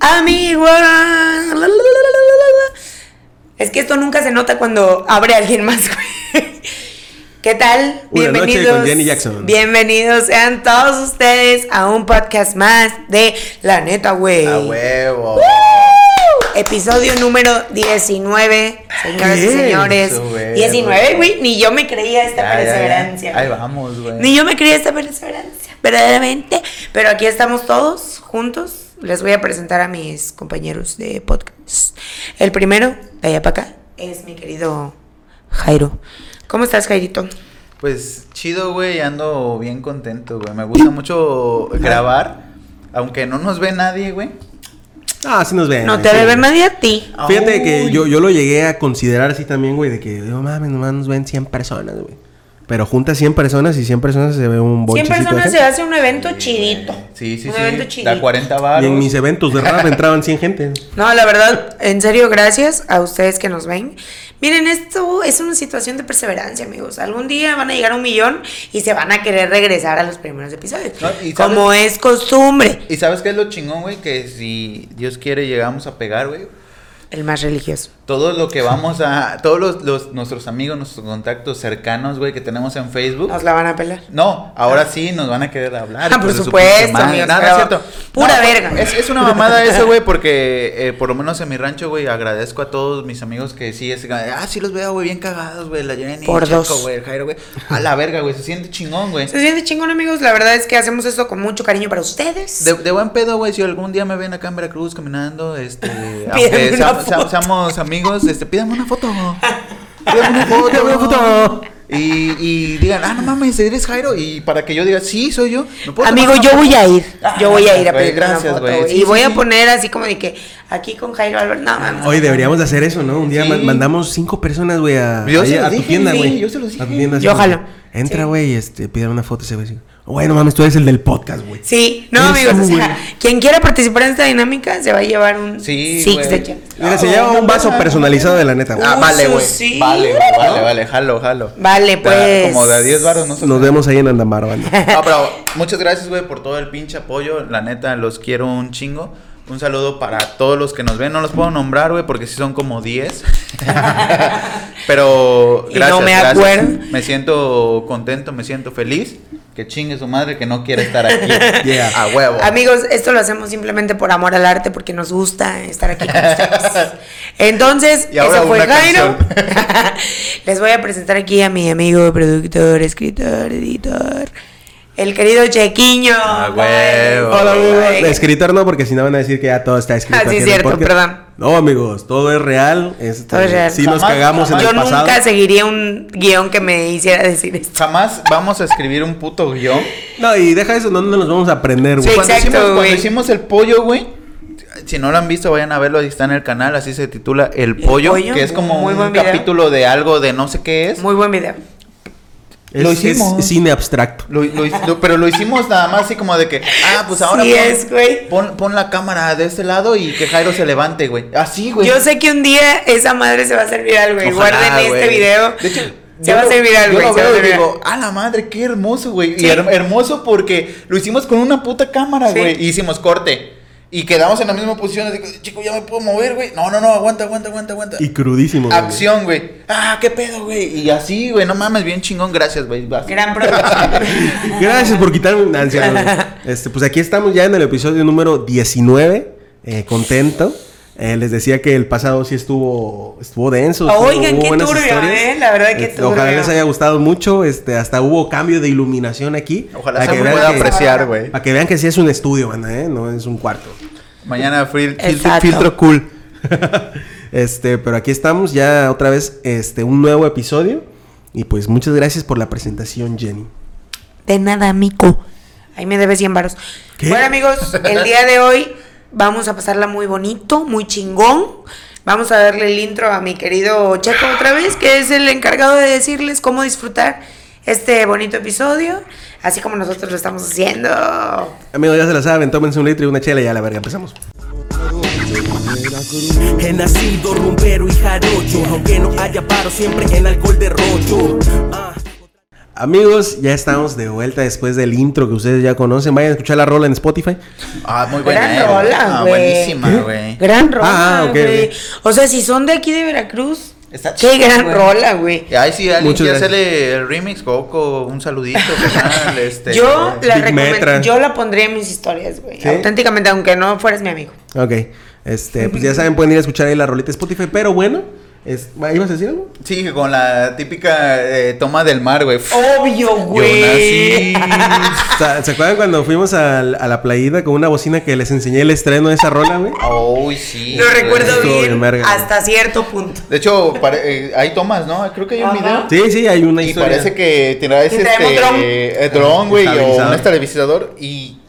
amigo. Es que esto nunca se nota cuando abre alguien más, güey. ¿Qué tal? Una noche Bienvenidos. con Jenny Jackson. Bienvenidos sean todos ustedes a un podcast más de La Neta, güey. A huevo. ¡Woo! Episodio número 19, señoras y señores. Eso, güey, 19, güey. Ni yo me creía esta Ya, ya, ya. perseverancia. Ahí vamos, güey. Ni yo me creía esta perseverancia, verdaderamente. Pero aquí estamos todos juntos. Les voy a presentar a mis compañeros de podcast. El primero, de allá para acá, es mi querido Jairo. ¿Cómo estás, Jairito? Pues chido, güey. Ando bien contento, güey. Me gusta mucho grabar. Aunque no nos ve nadie, güey. Ah, sí nos ven. No te sí. debe nadie a ti. Fíjate que yo, yo lo llegué a considerar así también, güey, de que, no mames, nomás nos ven 100 personas, güey. Pero juntas 100 personas y 100 personas se ve un 100 bonchecito. personas ese. se hace un evento chidito. Sí, sí, un sí. evento Da chidito. 40 Y baros. en mis eventos de rap entraban 100 gente. No, la verdad, en serio, gracias a ustedes que nos ven. Miren, esto es una situación de perseverancia, amigos. Algún día van a llegar a un millón y se van a querer regresar a los primeros episodios. No, y como es costumbre. ¿Y sabes qué es lo chingón, güey? Que si Dios quiere llegamos a pegar, güey. El más religioso. Todo lo que vamos a... Todos los, los- nuestros amigos, nuestros contactos cercanos, güey, que tenemos en Facebook. Nos la van a pelar. No, ahora sí nos van a querer hablar. Ah, por supuesto, amigos, Nada, es cierto. pura No, verga. Es, es una mamada eso, güey, porque eh, por lo menos en mi rancho, güey, agradezco a todos mis amigos que sí, es, ah, sí los veo, güey, bien cagados, güey, la Jenny, Por Checo, dos. güey, el Jairo, güey. A la verga, güey, se siente chingón, güey. Se siente chingón, amigos. La verdad es que hacemos esto con mucho cariño para ustedes. De, de buen pedo, güey, si algún día me ven acá en Veracruz caminando, este, aunque una seam- seam- foto. seamos amigos, este, pídame una foto. Pídame una foto, Pídame una foto. Y, y digan, ah, no mames, eres Jairo. Y para que yo diga, sí, soy yo. ¿Me puedo Amigo, yo voy a ir. Ah, Yo voy a ir a pedir una gracias, foto, güey. Sí, y sí, voy a poner así como de que aquí con Jairo Albert. No, mames. Hoy deberíamos de hacer eso, ¿no? Un día mandamos cinco personas, güey, a, tu dije, tienda, güey, yo se los A tu dije. tienda, Yo así, jalo. Entra, Sí. güey, este, pide una foto ese güey. así. Bueno, mames, tú eres el del podcast, güey. Sí, no, amigos. O sea, güey. quien quiera participar en esta dinámica se va a llevar un Sí, Six güey. de. Mira, se Ah, lleva un vaso personalizado de la neta, güey. Ah, vale, güey. sí. Vale, güey, vale, vale, jalo, jalo. Vale, pues. Como de a 10 baros, no sé. Nos vemos ahí en Andamar, banda. No, pero muchas gracias, güey, por todo el pinche apoyo. La neta, los quiero un chingo. Un saludo para todos los que nos ven. No los puedo nombrar, güey, porque sí son como 10. Pero Y gracias, no me gracias. acuerdo. Me siento contento, me siento feliz. Que chingue su madre que no quiere estar aquí. Yeah. A huevo. Amigos, esto lo hacemos simplemente por amor al arte, porque nos gusta estar aquí con ustedes. Entonces, Y ahora eso fue Jairo. Les voy a presentar aquí a mi amigo, productor, escritor, editor, el querido Chequiño. Ah, huevo. Hola, amigos. Escritor no, porque si no van a decir que ya todo está escrito. Ah, sí, el cierto, perdón. No, amigos, todo es real. este, Todo es real. Sí nos Jamás- cagamos en jamás- Yo el pasado. nunca seguiría un guion que me hiciera decir esto. Jamás vamos a escribir un puto guion. No, y deja eso, no, no nos vamos a aprender, güey. Sí, cuando, exacto, hicimos, cuando hicimos el pollo, güey. Si no lo han visto, vayan a verlo. Ahí está en el canal. Así se titula El Pollo. Pollo? Que es como Muy un capítulo de algo de no sé qué es. Muy buen video. Es, Lo es hicimos. cine abstracto. Lo- lo hic- lo- pero lo hicimos nada más así como de que, ah, pues ahora Sí pon, es, güey. pon, pon la cámara de este lado y que Jairo se levante, güey. Así, güey. Yo sé que un día esa madre se va a servir algo, güey. Guarden este video. De hecho, se yo va a servir Yo lo güey. veo y digo, a la madre, qué hermoso, güey. Sí. Y her- hermoso porque lo hicimos con una puta cámara, Sí. güey. Y hicimos corte. Y quedamos en la misma posición. Así, que, chico, ya me puedo mover, güey. No, no, no, aguanta, aguanta, aguanta, aguanta. Y crudísimo. güey. Acción, güey. Ah, qué pedo, güey. Y así, güey, no mames, bien chingón. Gracias, güey. Vas. Gran producción. Gracias por quitarme una ansia. Este, pues aquí estamos ya en el episodio número 19. eh, contento. Eh, les decía que el pasado sí estuvo estuvo denso. estuvo- Oigan, hubo qué buenas turbio, historias. ¿eh? La verdad que Ojalá turbio. les haya gustado mucho. Este, hasta hubo cambio de iluminación aquí. Ojalá Para se pueda que- apreciar, güey. Para que vean que sí es un estudio, banda, ¿eh? No es un cuarto. Mañana fil- filtro, Exacto. filtro cool. Este, pero aquí estamos ya otra vez, este, un nuevo episodio. Y pues muchas gracias por la presentación, Jenny. De nada, mico. Ahí me debes 100 varos. Bueno, amigos, el día de hoy vamos a pasarla muy bonito, muy chingón. Vamos a darle el intro a mi querido Checo otra vez, que es el encargado de decirles cómo disfrutar este bonito episodio, así como nosotros lo estamos haciendo. Amigos, ya se la saben, tómense un litro y una chela y ya la verga, empezamos. He nacido rumbero y jarocho, aunque no haya paro siempre en alcohol de rollo. Ah. Amigos, ya estamos de vuelta después del intro que ustedes ya conocen. Vayan a escuchar la rola en Spotify. Ah, muy buena. Gran eh, güey. rola, Ah, buenísima, güey. Gran rola, Ah, ok, güey. ok. O sea, si son de aquí de Veracruz, Está qué gran rola, güey. Y ahí sí, alguien quiere hacerle el remix, Coco, un saludito, carnal, este. Yo la Big recomen- Metra. yo la pondría en mis historias, güey. ¿Sí? Auténticamente, aunque no fueras mi amigo. Ok. Este, pues ya saben, pueden ir a escuchar ahí la rolita de Spotify. Pero bueno, es, ¿ibas a decir algo? Sí, con la típica eh, toma del mar, güey. Obvio, güey. O ¿Se acuerdan cuando fuimos a, la playita con una bocina que les enseñé el estreno de esa rola, güey? Uy, sí. Lo recuerdo Estuvo bien hasta cierto punto. De hecho, pare- eh, hay tomas, ¿no? Creo que hay un Ajá. video. Sí, sí, hay una Y historia. parece que tendrá ese Y este, dron. eh, güey, o Estabilizador. un estabilizador y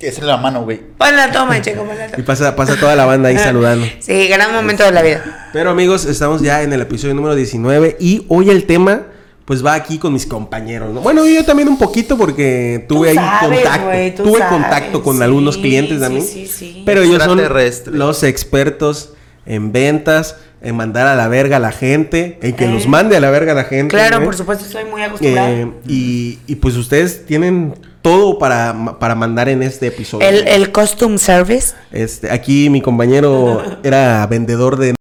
es en la mano, güey. Pon la toma, checo, pon la Y pasa, pasa toda la banda ahí saludando. Sí, gran momento de la vida. Pero amigos, estamos ya en el episodio número 19 y hoy el tema pues va aquí con mis compañeros, ¿no? Bueno, yo también un poquito porque tuve Tú ahí sabes, contacto, tuve sabes, contacto con sí, algunos clientes también. sí, sí. Pero ellos son los expertos en ventas, en mandar a la verga a la gente, en que Eh. los mande a la verga a la gente. Claro, ¿eh? por supuesto, estoy muy acostumbrada. Eh, y, y, pues ustedes tienen todo para, para mandar en este episodio. el, el costume service. Este, aquí mi compañero era vendedor de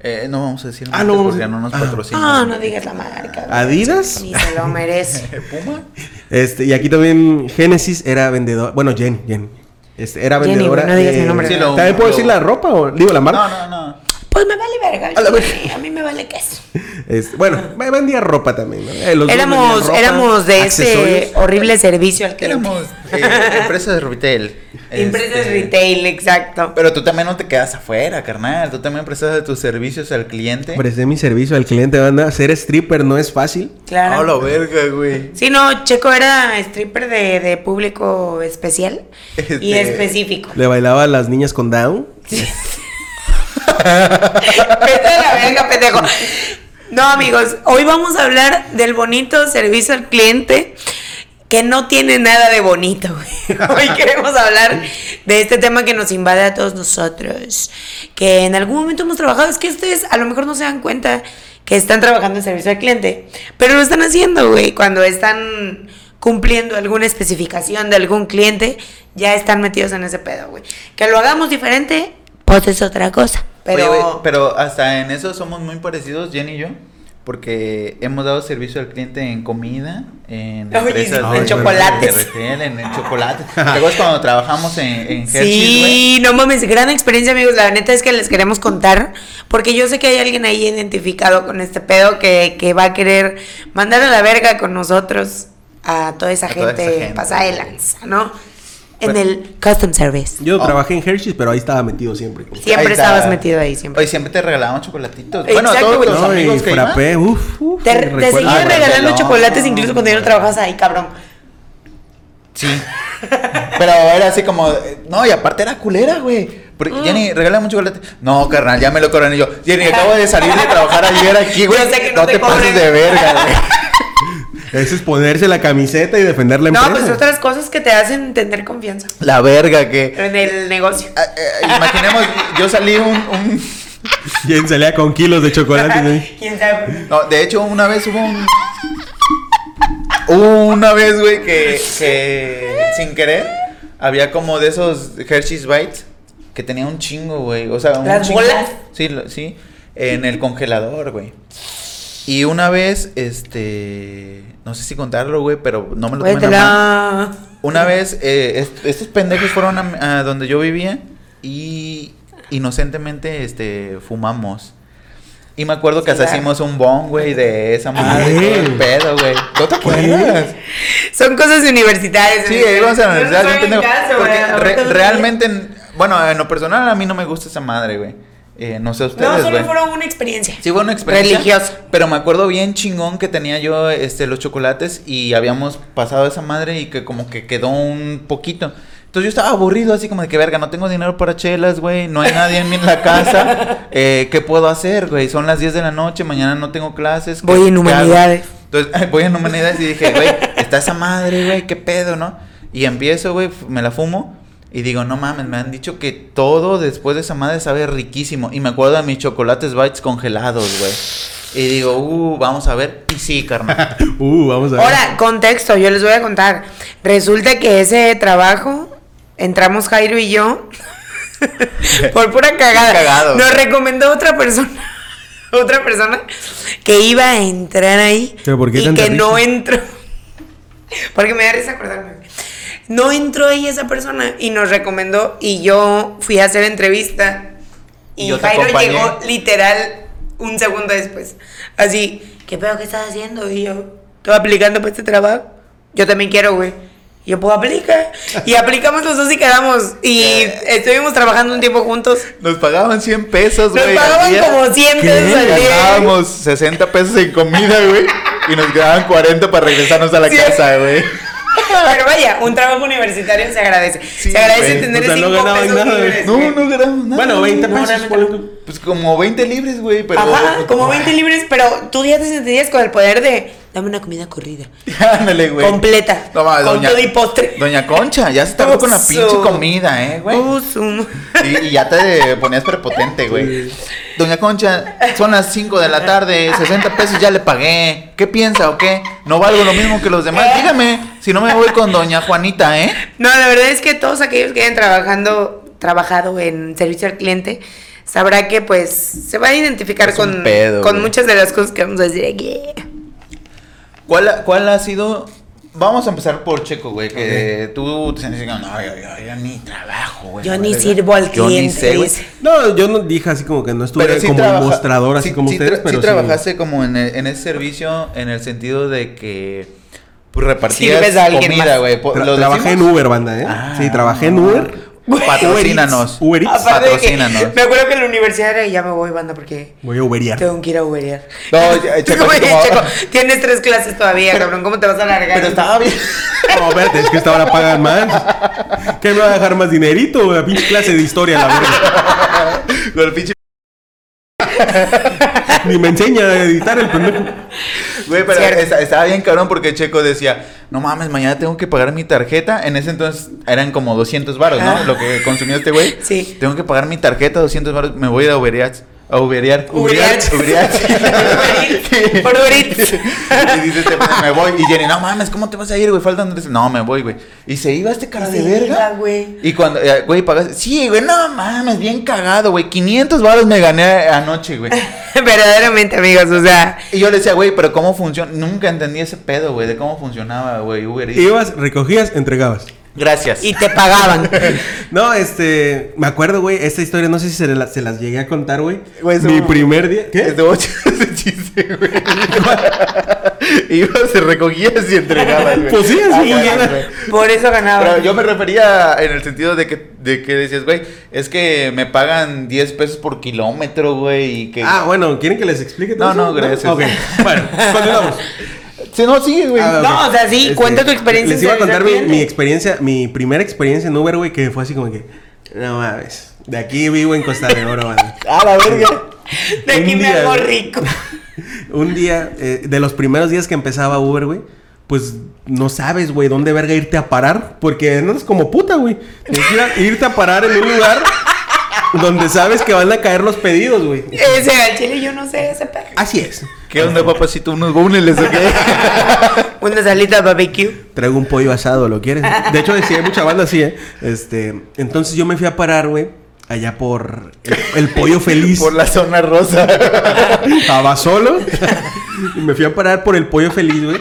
Eh, no vamos a decir Ah, no vamos porque a- no nos ah. patrocinan. Ah, no digas la marca. Adidas. Ni se lo merece. ¿Puma? Este, y aquí también Génesis era vendedor. Bueno, Jen, Jen. Este, era vendedora. no digas mi nombre. Sí, lo- ¿También puedo lo- decir la ropa o digo la marca? No, no, no. Pues me vale verga. A la verga. A mí me vale queso. Este, bueno, me vendía ropa también. ¿no? Eh, los Éramos, ropa, éramos de ese horrible servicio al cliente. Éramos eh, empresas de retail. Empresas Este, retail, exacto. Pero tú también no te quedas afuera, carnal. Tú también prestas tus servicios al cliente. Presté mi servicio al cliente, banda. Ser stripper no es fácil. Claro. Oh, la verga, güey. Sí, no, Checo era stripper de, de público especial y Este- específico. Le bailaba a las niñas con down. A la verga, pendejo. No, amigos, hoy vamos a hablar del bonito servicio al cliente que no tiene nada de bonito. Hoy queremos hablar de este tema que nos invade a todos nosotros, que en algún momento hemos trabajado. Es que ustedes a lo mejor no se dan cuenta que están trabajando en servicio al cliente, pero lo están haciendo, güey, cuando están cumpliendo alguna especificación de algún cliente, ya están metidos en ese pedo, güey. Que lo hagamos diferente, pues es otra cosa. Pero, Oye, pero hasta en eso somos muy parecidos, Jenny y yo. Porque hemos dado servicio al cliente en comida, en Oye, empresas en de, chocolates. de en, chocolate. ¿Te acuerdas cuando trabajamos en, en Hershey's, güey? Sí, no mames, gran experiencia, amigos. La neta es que les queremos contar, porque yo sé que hay alguien ahí identificado con este pedo que, que va a querer mandar a la verga con nosotros a toda esa A toda gente, esa gente. pasada de lanza, ¿no? En Bueno. el Custom Service. Yo Oh. trabajé en Hershey's, pero ahí estaba metido siempre. Siempre Ahí está. estabas metido ahí, siempre. Oye, siempre te regalaban chocolatitos. Exacto, bueno, a todos güey. los No, amigos que iban. uf, uf, Te, te seguían Ah, regalando chocolates incluso cuando ya no trabajabas ahí, cabrón. Sí. Pero era así como. No, y aparte era culera, güey. Porque, Mm. Jenny, regálame un chocolate. No, carnal, ya me lo cobran. Y yo, Jenny, acabo de salir de trabajar ayer aquí, güey. No no te te, pases de verga, güey. Eso es ponerse la camiseta y defender la No, empresa. pues otras cosas que te hacen tener confianza La verga que. en el negocio. Ah, eh, imaginemos, yo salí un, un- ¿Quién salía con kilos de chocolate? ¿no? ¿Quién sabe? No, de hecho, una vez hubo un. Hubo una vez, güey, que, que sin querer había como de esos Hershey's Bites que tenía un chingo, güey. O sea, un ¿Las chingo. bolas? Sí, lo- sí. En el congelador, güey. Y una vez, este. No sé si contarlo, güey, pero no me lo tomen a mal. Cuéntala. Una vez, eh, est- estos pendejos fueron a, a donde yo vivía y inocentemente este, fumamos. Y me acuerdo que hasta Claro. hicimos un bong, güey, de esa madre, ¿Qué? todo el pedo, güey. ¿No te acuerdas? Son cosas universitarias. Sí, íbamos a la universidad, no caso, Porque re- realmente, en- bueno, en lo personal a mí no me gusta esa madre, güey. Eh, no sé No, ustedes, solo güey. fueron una experiencia. Sí, fue una experiencia. Religiosa. Pero me acuerdo bien chingón que tenía yo este, los chocolates y habíamos pasado esa madre y que como que quedó un poquito. Entonces yo estaba aburrido, así como de que verga, no tengo dinero para chelas, güey, no hay nadie en mi- en la casa. Eh, ¿Qué puedo hacer, güey? Son las 10 de la noche, mañana no tengo clases. ¿qué- Voy en humanidades. Entonces voy en humanidades y dije, güey, está esa madre, güey, qué pedo, ¿no? Y empiezo, güey, me la fumo. Y digo, no mames, me han dicho que todo después de esa madre sabe riquísimo. Y me acuerdo de mis chocolates bites congelados, güey. Y digo, uh, vamos a ver. Y sí, carnal. Uh, vamos a ver. Ahora, contexto, yo les voy a contar. Resulta que ese trabajo, entramos Jairo y yo, por pura cagada. Cagado. Nos recomendó otra persona, otra persona que iba a entrar ahí ¿Pero por qué y que no entró. Porque me da risa acordarme. No entró ahí esa persona y nos recomendó y yo fui a hacer entrevista Y yo Jairo acompañé. llegó literal un segundo después. Así, ¿qué pedo que estás haciendo? Y yo, ¿estoy aplicando para este trabajo? Yo también quiero, güey. Yo puedo aplicar. Y aplicamos los dos y quedamos. Y estuvimos trabajando un tiempo juntos. Nos pagaban 100 pesos, Nos güey. al pagaban día. como 100 ¿Qué? pesos al día. Ganábamos 60 pesos en comida, güey. Y nos quedaban 40 para regresarnos a la Sí. casa, güey. Pero vaya, un trabajo universitario se agradece. Sí, se agradece güey. tener O sea, no 5 ganaban pesos nada, libres, No, no ganamos nada. bueno, 20 güey. No, Pues como 20 libres, güey. Pero. Ajá, como 20 libres, pero tú ya te sentirías con el poder de dame una comida corrida. Ándale, güey. Completa. No, mames, con doña- todo y postre. Doña Concha, ya se tardó con la pinche comida, eh, güey. Y, y ya te ponías prepotente, güey. Doña Concha, son las 5 de la tarde, 60 pesos ya le pagué. ¿Qué piensa o qué? ¿No valgo lo mismo que los demás? Dígame, si no me voy con Doña Juanita, ¿eh? No, la verdad es que todos aquellos que hayan trabajando, trabajado en servicio al cliente, sabrá que pues se va a identificar Es con, pedo, con muchas de las cosas que vamos a decir aquí. ¿Cuál, ha- ¿Cuál ha sido? Vamos a empezar por Checo, güey. Que tú te sientes como, no, yo, yo- yo ni trabajo, güey. Yo ni verdad. sirvo al Yo ni cliente, sé, güey. dice. No, yo no dije así como que no estuve sí como trabaja- mostrador así sí- como sí ustedes, pero sí trabajaste como en, el- en ese servicio en el sentido de que pues repartías Sirves a alguien comida, más. güey. Tra- ¿Lo trabajé en decimos? Uber, banda, ¿eh? Ah. sí, trabajé en Uber. Patrocínanos. Uber Eats. Que patrocínanos. me acuerdo que en la universidad era, ya me voy, banda, porque Voy a Uberiar. tengo que ir a Uberiar. No, ya, Checo, como- Checo, tienes tres clases todavía, cabrón. ¿Cómo te vas a alargar? Pero estaba bien. No, espérate, es que esta hora pagan más. ¿Qué me va a dejar más dinerito? La pinche clase de historia, la verdad. Con el pinche. Ni me enseña a editar el pendejo. Güey, pero esta- estaba bien cabrón porque Checo decía, no mames, mañana tengo que pagar mi tarjeta. En ese entonces eran como 200 baros, ¿no? Ah. Lo que consumió este güey. Sí. Tengo que pagar mi tarjeta, 200 baros. Me voy a ir a Uberear. A Uberear. Uberear. Uberear. Por y dice este, pues, me voy. Y Jenny, no mames, ¿cómo te vas a ir, güey? Faltan tres. No, me voy, güey. Y se iba este cara de verga. iba, güey. Y cuando, eh, güey, pagaste. Sí, güey, no mames, bien cagado, güey. 500 baros me gané anoche, güey. Verdaderamente, amigos, o sea, Y yo le decía, güey, pero ¿cómo funciona? Nunca entendí ese pedo, güey, de cómo funcionaba, güey, Uber Eats. Ibas, recogías, entregabas. Gracias. y te pagaban. No, este, me acuerdo, güey, esta historia, no sé si se, la- se las llegué a contar, güey. Mi primer día. ¿Qué? Es de ocho ese chiste, güey. Ibas, se recogías y entregabas, güey. Pues sí, así Ah. Por eso ganaba. Pero yo me refería en el sentido de que, de que decías, güey, es que me pagan 10 pesos por kilómetro, güey, y que... Ah, bueno, ¿quieren que les explique todo No, eso? no, gracias. Ok, bueno, continuamos. Sí, no, sigue, güey. Ah, No, o sea, sí, cuenta tu experiencia Les iba a en contar mi, experiencia, mi primera experiencia en Uber, güey, que fue así como que, no mames, de aquí vivo en Costa de Oro, man. A la verga. De aquí un me día, hago güey. rico. Un día, eh, de los primeros días que empezaba Uber, güey, pues no sabes, güey, dónde verga irte a parar, porque no es como puta, güey. Tienes que ir a- irte a parar en un lugar donde sabes que van a caer los pedidos, güey. Ese al chile yo no sé ese perro. Así es. ¿Qué onda, papacito? ¿Unos boneless o qué? Una salita barbecue. Traigo un pollo asado, ¿lo quieres? De hecho, sí, hay mucha banda así, ¿eh? Este, entonces yo me fui a parar, güey, allá por el, el pollo feliz. Por la zona rosa. Estaba solo. y me fui a parar por el pollo feliz, güey.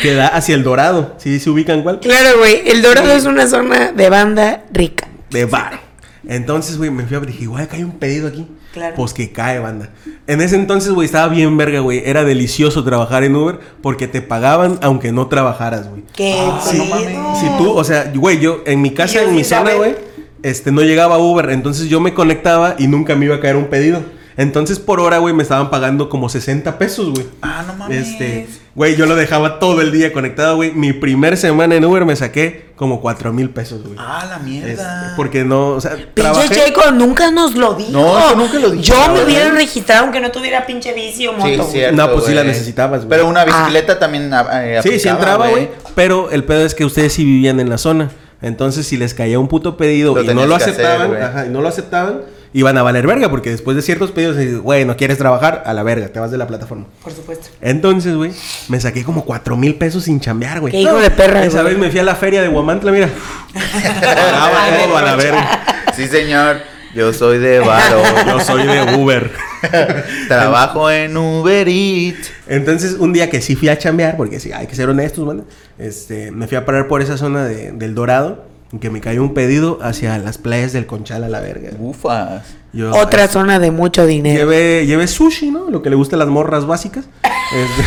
Que da hacia el dorado. ¿Sí se ubican cuál? Claro, güey. El Dorado es una zona de banda rica. De bar. Entonces, güey, me fui a dije, güey, acá hay un pedido aquí. Claro. Pues que cae, banda. En ese entonces, güey, estaba bien verga, güey. Era delicioso trabajar en Uber porque te pagaban aunque no trabajaras, güey. ¿Qué Ah, pedo? no mames. Si tú, o sea, güey, yo en mi casa, yo en mi zona, güey, este, no llegaba Uber. Entonces yo me conectaba y nunca me iba a caer un pedido. Entonces por hora, güey, me estaban pagando como 60 pesos, güey. Ah, no mames. Este, güey, yo lo dejaba todo el día conectado, güey. Mi primer semana en Uber me saqué como 4 mil pesos, güey. Ah, la Este, mierda. porque no, o sea, Pinche trabajé. Checo nunca nos lo dijo. No, eso nunca lo dijo, Yo me verdad. hubiera registrado aunque no tuviera pinche bici o moto. Sí, cierto, No, pues sí la necesitabas, güey. Pero una bicicleta también ah, eh, Sí, sí entraba, güey. Pero el pedo es que ustedes sí vivían en la zona. Entonces, si les caía un puto pedido Lo y no lo hacer, aceptaban, ajá, y no lo aceptaban, iban a valer verga, porque después de ciertos pedidos, güey, no quieres trabajar, a la verga, te vas de la plataforma. Por supuesto. Entonces, güey, me saqué como cuatro mil pesos sin chambear, güey. Qué hijo de perra, Esa vez me fui a la feria de Guamantla, mira. Pagaba todo a la verga. Sí, señor. Yo soy de Varo. Yo soy de Uber. Trabajo en Uber Eats. Entonces, un día que sí fui a chambear, porque sí, hay que ser honestos, mano. Este, me fui a parar por esa zona de- del Dorado, que me cayó un pedido hacia las playas del Conchal a la verga. Ufas. Yo, Otra zona de mucho dinero. Llevé, llevé sushi, ¿no? Lo que le gusta a las morras básicas. Este,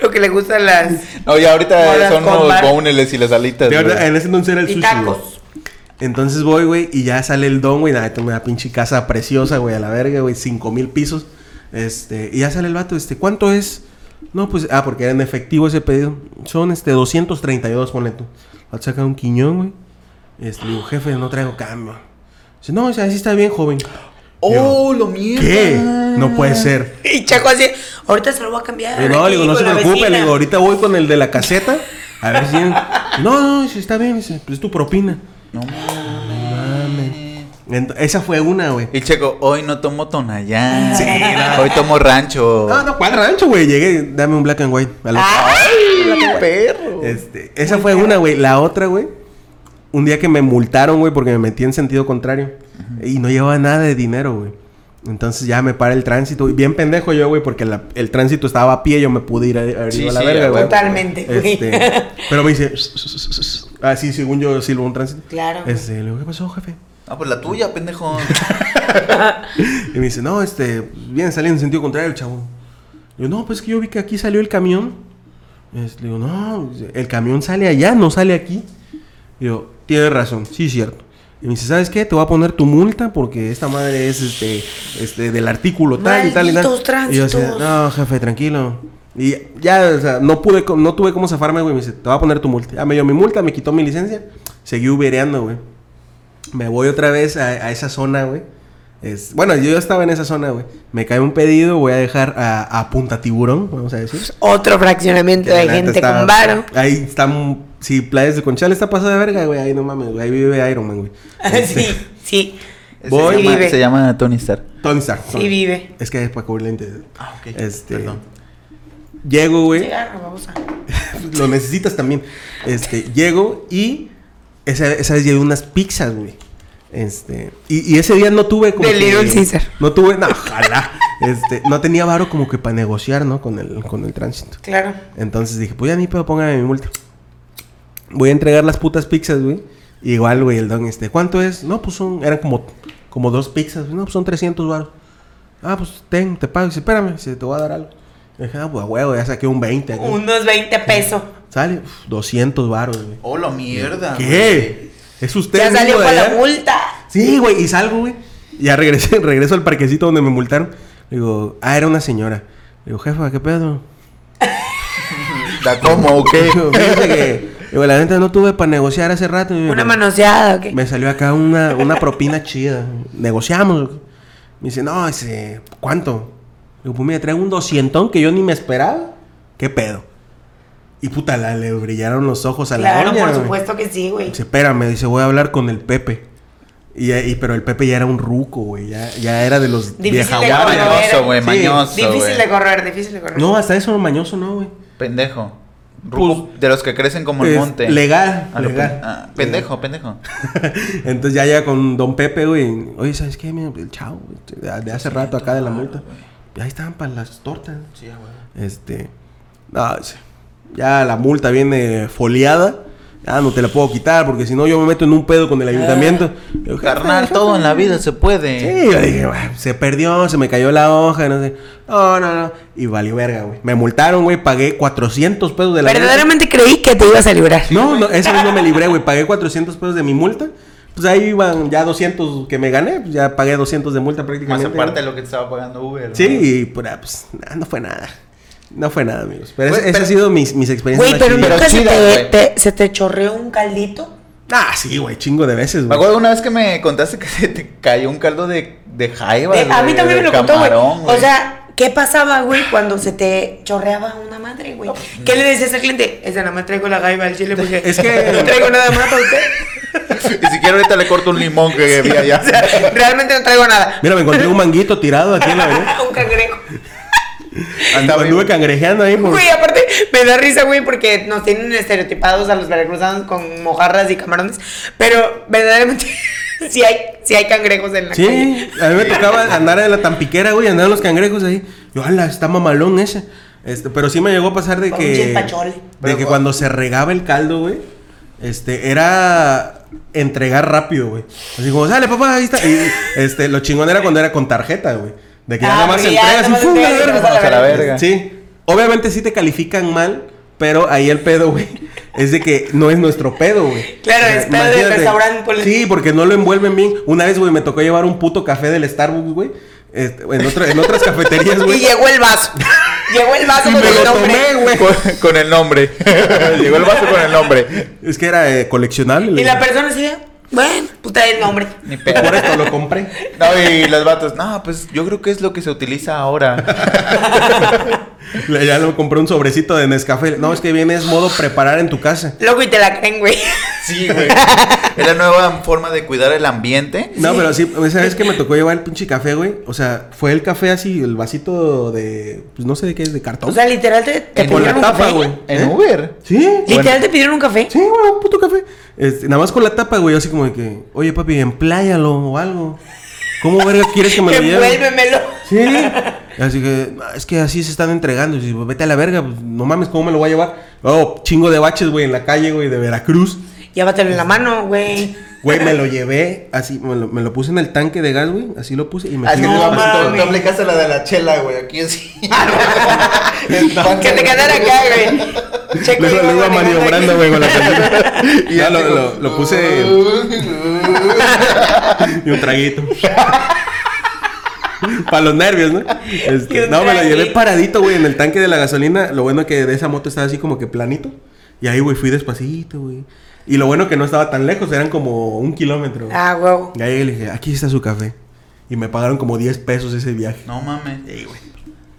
Lo que le gustan las. No, ya ahorita son los bar. boneless y las alitas. de verdad, en ese entonces era el Y sushi. tacos. Entonces voy, güey, y ya sale el don, güey. Nada, tengo una pinche casa preciosa, güey, a la verga, güey, cinco mil pisos. Este, y ya sale el vato, este, ¿cuánto es? No, pues, ah, porque era en efectivo ese pedido. Son, este, 232, ponle tú. Va a sacar un quiñón, güey. Este, le digo, jefe, no traigo cambio. Dice, no, o sea, así está bien, joven. ¡Oh, lo mierda! ¿Qué? No puede ser. Y Chaco así, ahorita se lo voy a cambiar. Eh, no, le digo, no se preocupe, le vecina". digo, ahorita voy con el de la caseta. A ver si. No, no, dice, está bien, dice, pues es tu propina. No Mames. Esa fue una, güey. Y Checo, hoy no tomo Tonayán. Sí, no. Hoy tomo rancho. No, no, ¿cuál rancho, güey? Llegué, dame un black and white. a la- ¡Ay, perro! Este, esa fue una, güey. La otra, güey. Un día que me multaron, güey, porque me metí en sentido contrario. Y no llevaba nada de dinero, güey. Entonces ya me para el tránsito. Y bien pendejo yo, güey, porque la- el tránsito estaba a pie. Yo me pude ir a, Sí, a la sí, verga, güey. Totalmente, güey. Este, pero me dice... Ah, sí, según yo silbo un tránsito. Claro. Este, le digo, ¿qué pasó, jefe? Ah, pues la tuya, pendejo. Y me dice, no, este, viene saliendo en sentido contrario, chavo. Yo, no, pues que yo vi que aquí salió el camión. Este, le digo, no, el camión sale allá, no sale aquí. Y yo, tienes razón, sí, cierto. Y me dice, ¿sabes qué? Te voy a poner tu multa porque esta madre es este, este del artículo tal y tal y tal. Malditos Y yo decía, tránsitos. no, jefe, tranquilo. Y ya, o sea, no pude, no tuve cómo zafarme, güey. Me dice, te voy a poner tu multa. Ya me dio mi multa, me quitó mi licencia. Seguí ubereando, güey. Me voy otra vez a, a esa zona, güey. Es, bueno, yo ya estaba en esa zona, güey. Me cae un pedido, voy a dejar a, a Punta Tiburón, vamos a decir. Otro fraccionamiento de gente está- con varo. Ahí están, sí, playas de Conchal está pasada de verga, güey. Ahí no mames, güey. Ahí vive Iron Man, güey. Este, sí, sí. Voy, se, llama, vive. se llama Tony Stark. Tony Stark. Sí Tony. vive. Es que es para cubrir lentes. Ah, ok. Este, Perdón. Llego, güey. Cigarro, vamos a. Lo necesitas también. Este, llego y esa, esa vez llevé unas pizzas, güey. Este, y, y ese día no tuve como De que- Little Caesar. No tuve, no, ojalá. Este, no tenía varo como que para negociar, ¿no? Con el, con el tránsito. Claro. Entonces dije, pues ya ni pedo, póngame mi multa. Voy a entregar las putas pizzas, güey. Igual, güey, el don, este, ¿cuánto es? No, pues son, eran como, como dos pizzas. güey. No, pues son 300 varos. Ah, pues ten, te pago. Dice, espérame, dice, te voy a dar algo. Y dije, ah, pues a huevo, ya saqué un 20. aquí. Unos 20 pesos. Sale, uf, 200 varos, güey. Oh, la mierda. ¿Qué? ¿Es usted Ya salió con la multa. Sí, güey, y salgo, güey. Ya regresé, regreso al parquecito donde me multaron. Le digo, ah, era una señora. Le digo, jefa, ¿qué pedo? ¿Da cómo o qué? Fíjate que, digo, la neta no tuve para negociar hace rato. Una me- manoseada, ¿o qué? Me salió acá una, una propina chida. Negociamos. Me dice, no, ese, ¿cuánto? Digo, pues mira, traigo un doscientón que yo ni me esperaba. ¿Qué pedo? Y puta, la, le brillaron los ojos a la Claro, doña, por güey. supuesto que sí, güey. Dice, espérame, dice, voy a hablar con el Pepe. Y, y- pero el Pepe ya era un ruco, güey. Ya, ya era de los Difícil vieja de guardia. correr. Mañoso, güey, Sí. mañoso, Difícil de correr, difícil de correr. No, hasta eso mañoso, no, güey. Pendejo. Ruco, de los que crecen como el monte. Legal, Ah, legal. ah, pendejo, pendejo. Entonces ya llega con Don Pepe, güey. Oye, ¿sabes qué? Mira, el chavo, güey, de, de hace rato acá de la multa. Y ahí estaban para las tortas. Sí, güey. Este. No, dice, ya la multa viene foliada. Ya no te la puedo quitar porque si no yo me meto en un pedo con el ayuntamiento. "Jefe, Carnal, jefe". todo en la vida se puede. Sí, yo dije, "Bueno, se perdió, se me cayó la hoja, no sé. No, no, no. Y valió verga, güey. Me multaron, güey. Pagué 400 pesos de la multa. Verdaderamente creí que te ibas a librar. No, no, vez no me libré, güey. Pagué 400 pesos de mi multa. Pues ahí iban ya 200 que me gané. Pues ya pagué 200 de multa Más prácticamente. aparte de lo que te estaba pagando Uber. ¿no? Sí, y pura, pues no fue nada. No fue nada, amigos. Pero Güey, esa pero- ha sido mis, mis experiencias. Güey, pero nunca se, te, te- se te chorreó un caldito. Ah, sí, güey, chingo de veces, Me güey. acuerdo una vez que me contaste que se te cayó un caldo de, de jaiba. De- a mí también de me lo contó, güey. O sea, ¿qué pasaba, güey, cuando se te chorreaba una madre, güey? ¿Qué le decías al cliente? Esa nada más traigo la gaiba al chile porque Es que- no traigo nada más para usted. Y si quiero ahorita le corto un limón que vi allá. O sea, realmente no traigo nada. Mira, me encontré un manguito tirado aquí en la avenida. un cangrejo. Anduve, anduve cangrejeando ahí por... Güey, aparte me da risa, güey, porque nos tienen estereotipados a los veracruzanos con mojarras y camarones. Pero verdaderamente sí hay, sí hay cangrejos en la calle. Sí, a mí me tocaba andar en la tampiquera, güey, andar los cangrejos ahí. Yo, ala, está mamalón ese. Este, pero sí me llegó a pasar de que. De Pero, que cu- cuando se regaba el caldo, güey. Este, era entregar rápido, güey. Así como, sale, papá, ahí está. Y este, lo chingón era cuando era con tarjeta, güey. De que Ah, nada más porque ya entregas nada y más ¡fum! entregas y la te vas verga. a la la verga. Sí. Obviamente sí te califican mal, pero ahí el pedo, güey, es de que no es nuestro pedo, güey. Claro, es pedo del restaurante, ponle. Sí, porque no lo envuelven bien. Una vez, güey, me tocó llevar un puto café del Starbucks, güey. este, en, otra- en otras cafeterías, Y güey. llegó el vaso. llegó el vaso Y con me el lo nombre. tomé, güey. Con, con el nombre. Llegó el vaso con el nombre. Es que era eh, coleccionable. Y la persona así bueno, puta el nombre. Ni Pues pedo. Por esto lo compré. No, y los vatos, no, pues yo creo que es lo que se utiliza ahora. Ya lo compré un sobrecito de Nescafé. No, es que viene es modo preparar en tu casa. Loco y te la creen, güey. Sí, güey. Es la nueva forma de cuidar el ambiente. No, pero sí, esa vez que me tocó llevar el pinche café, güey. O sea, fue el café así, el vasito de. Pues no sé de qué es, de cartón. O sea, literal te, te En- con la pidieron un tapa, café. güey. En ¿Eh? Uber. Sí. Literal Bueno, te pidieron un café. Sí, güey, un puto café. Este, nada más con la tapa, güey, así como de que, oye, papi, empláyalo o algo. ¿Cómo verga quieres que me lo lleve? Envuélvemelo. Sí. Así que, "No, es que así se están entregando. Y dices, vete a la verga, pues, no mames, ¿cómo me lo voy a llevar? Oh, chingo de baches, güey, en la calle, güey, de Veracruz. Llévatelo en la mano, güey. Güey, me lo llevé, así, me lo, me lo puse en el tanque de gas, güey, así lo puse y me Así fui no, no, aplicaste la de la chela, güey. Aquí así. que te quedara acá, güey. Checo, Luego lo iba maniobrando, güey, con la camioneta. Y ya lo, lo, lo puse y un traguito. Para los nervios, ¿no? Este, no, me lo llevé paradito, güey, en el tanque de la gasolina. Lo bueno que de esa moto estaba así como que planito. Y ahí, güey, fui despacito, güey. Y lo bueno que no estaba tan lejos, eran como un kilómetro. Ah, huevo. Y ahí le dije, aquí está su café. Y me pagaron como 10 pesos ese viaje. No mames.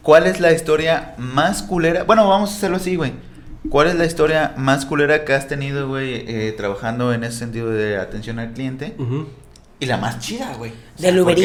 ¿Cuál es la historia más culera? Bueno, vamos a hacerlo así, güey. ¿Cuál es la historia más culera que has tenido, güey, eh, trabajando en ese sentido de atención al cliente? Ujú. Y la más chida, güey. O Del Uber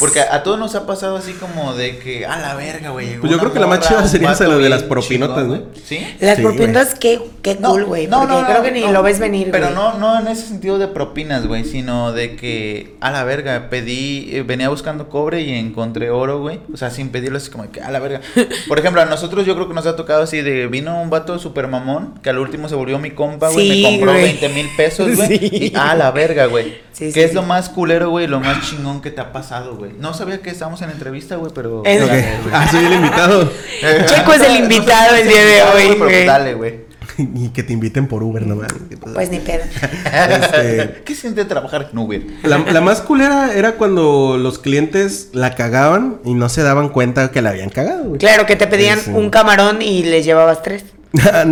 porque, a todos nos ha pasado así como de que, a la verga, güey. Pues yo creo que la más chida sería esa, de las propinotas, ¿no? güey. ¿Sí? Las Sí, propinas, qué, qué No, cool, güey. no, porque no, creo no, que ni no. lo ves venir, Pero no, no en ese sentido de propinas, güey, sino de que a la verga pedí, eh, venía buscando cobre y encontré oro, güey. O sea, sin pedirlo, así como que a la verga. Por ejemplo, a nosotros yo creo que nos ha tocado así de vino un vato super mamón que al último se volvió mi compa, güey, Sí, me compró güey. 20 mil pesos, güey. Sí. Y a la verga, güey. Sí, ¿Qué sí, es sí. lo más culero, güey? Lo más chingón que te ha pasado, güey. No sabía que estábamos en entrevista, güey, pero. Es- Ok. Dale, güey. Ah, soy el invitado. Checo es el invitado el día de hoy, güey. Dale, güey. y que te inviten por Uber, no mames. ¿qué pasa? Pues ni pedo. Este, ¿Qué siente trabajar en Uber? la, la más culera era cuando los clientes la cagaban y no se daban cuenta que la habían cagado, güey. Claro, que te pedían Sí, sí. un camarón y les llevabas tres.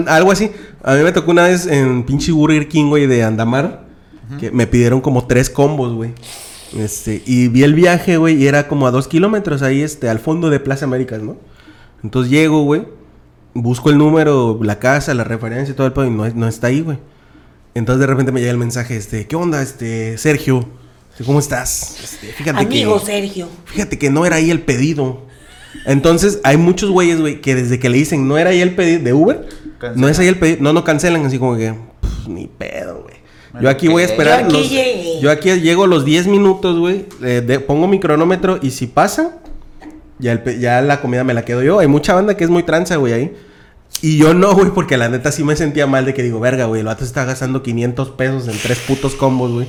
Algo así. A mí me tocó una vez en pinche Burger King, güey, de Andamar. Que me pidieron como tres combos, güey. Este, y vi el viaje, güey, y era como a dos kilómetros ahí, este, al fondo de Plaza Américas, ¿no? Entonces llego, güey, busco el número, la casa, la referencia y todo el pedo, y no, no está ahí, güey. Entonces de repente me llega el mensaje, este, ¿qué onda, este, Sergio? Este, ¿Cómo estás? Este, fíjate Amigo que... Sergio. Fíjate que no era ahí el pedido. Entonces, hay muchos güeyes, güey, que desde que le dicen no era ahí el pedido de Uber, Cancelan. no es ahí el pedido, no, no cancelan, así como que, "Pff, ni pedo, güey. Yo aquí voy a esperar. Yo aquí los- yo aquí llego los 10 minutos, güey. eh, pongo mi cronómetro y si pasa, ya, el pe- ya la comida me la quedo yo. Hay mucha banda que es muy tranza, güey, ahí. Y yo no, güey, porque la neta sí me sentía mal de que digo, verga, güey, el vato está gastando 500 pesos en tres putos combos, güey.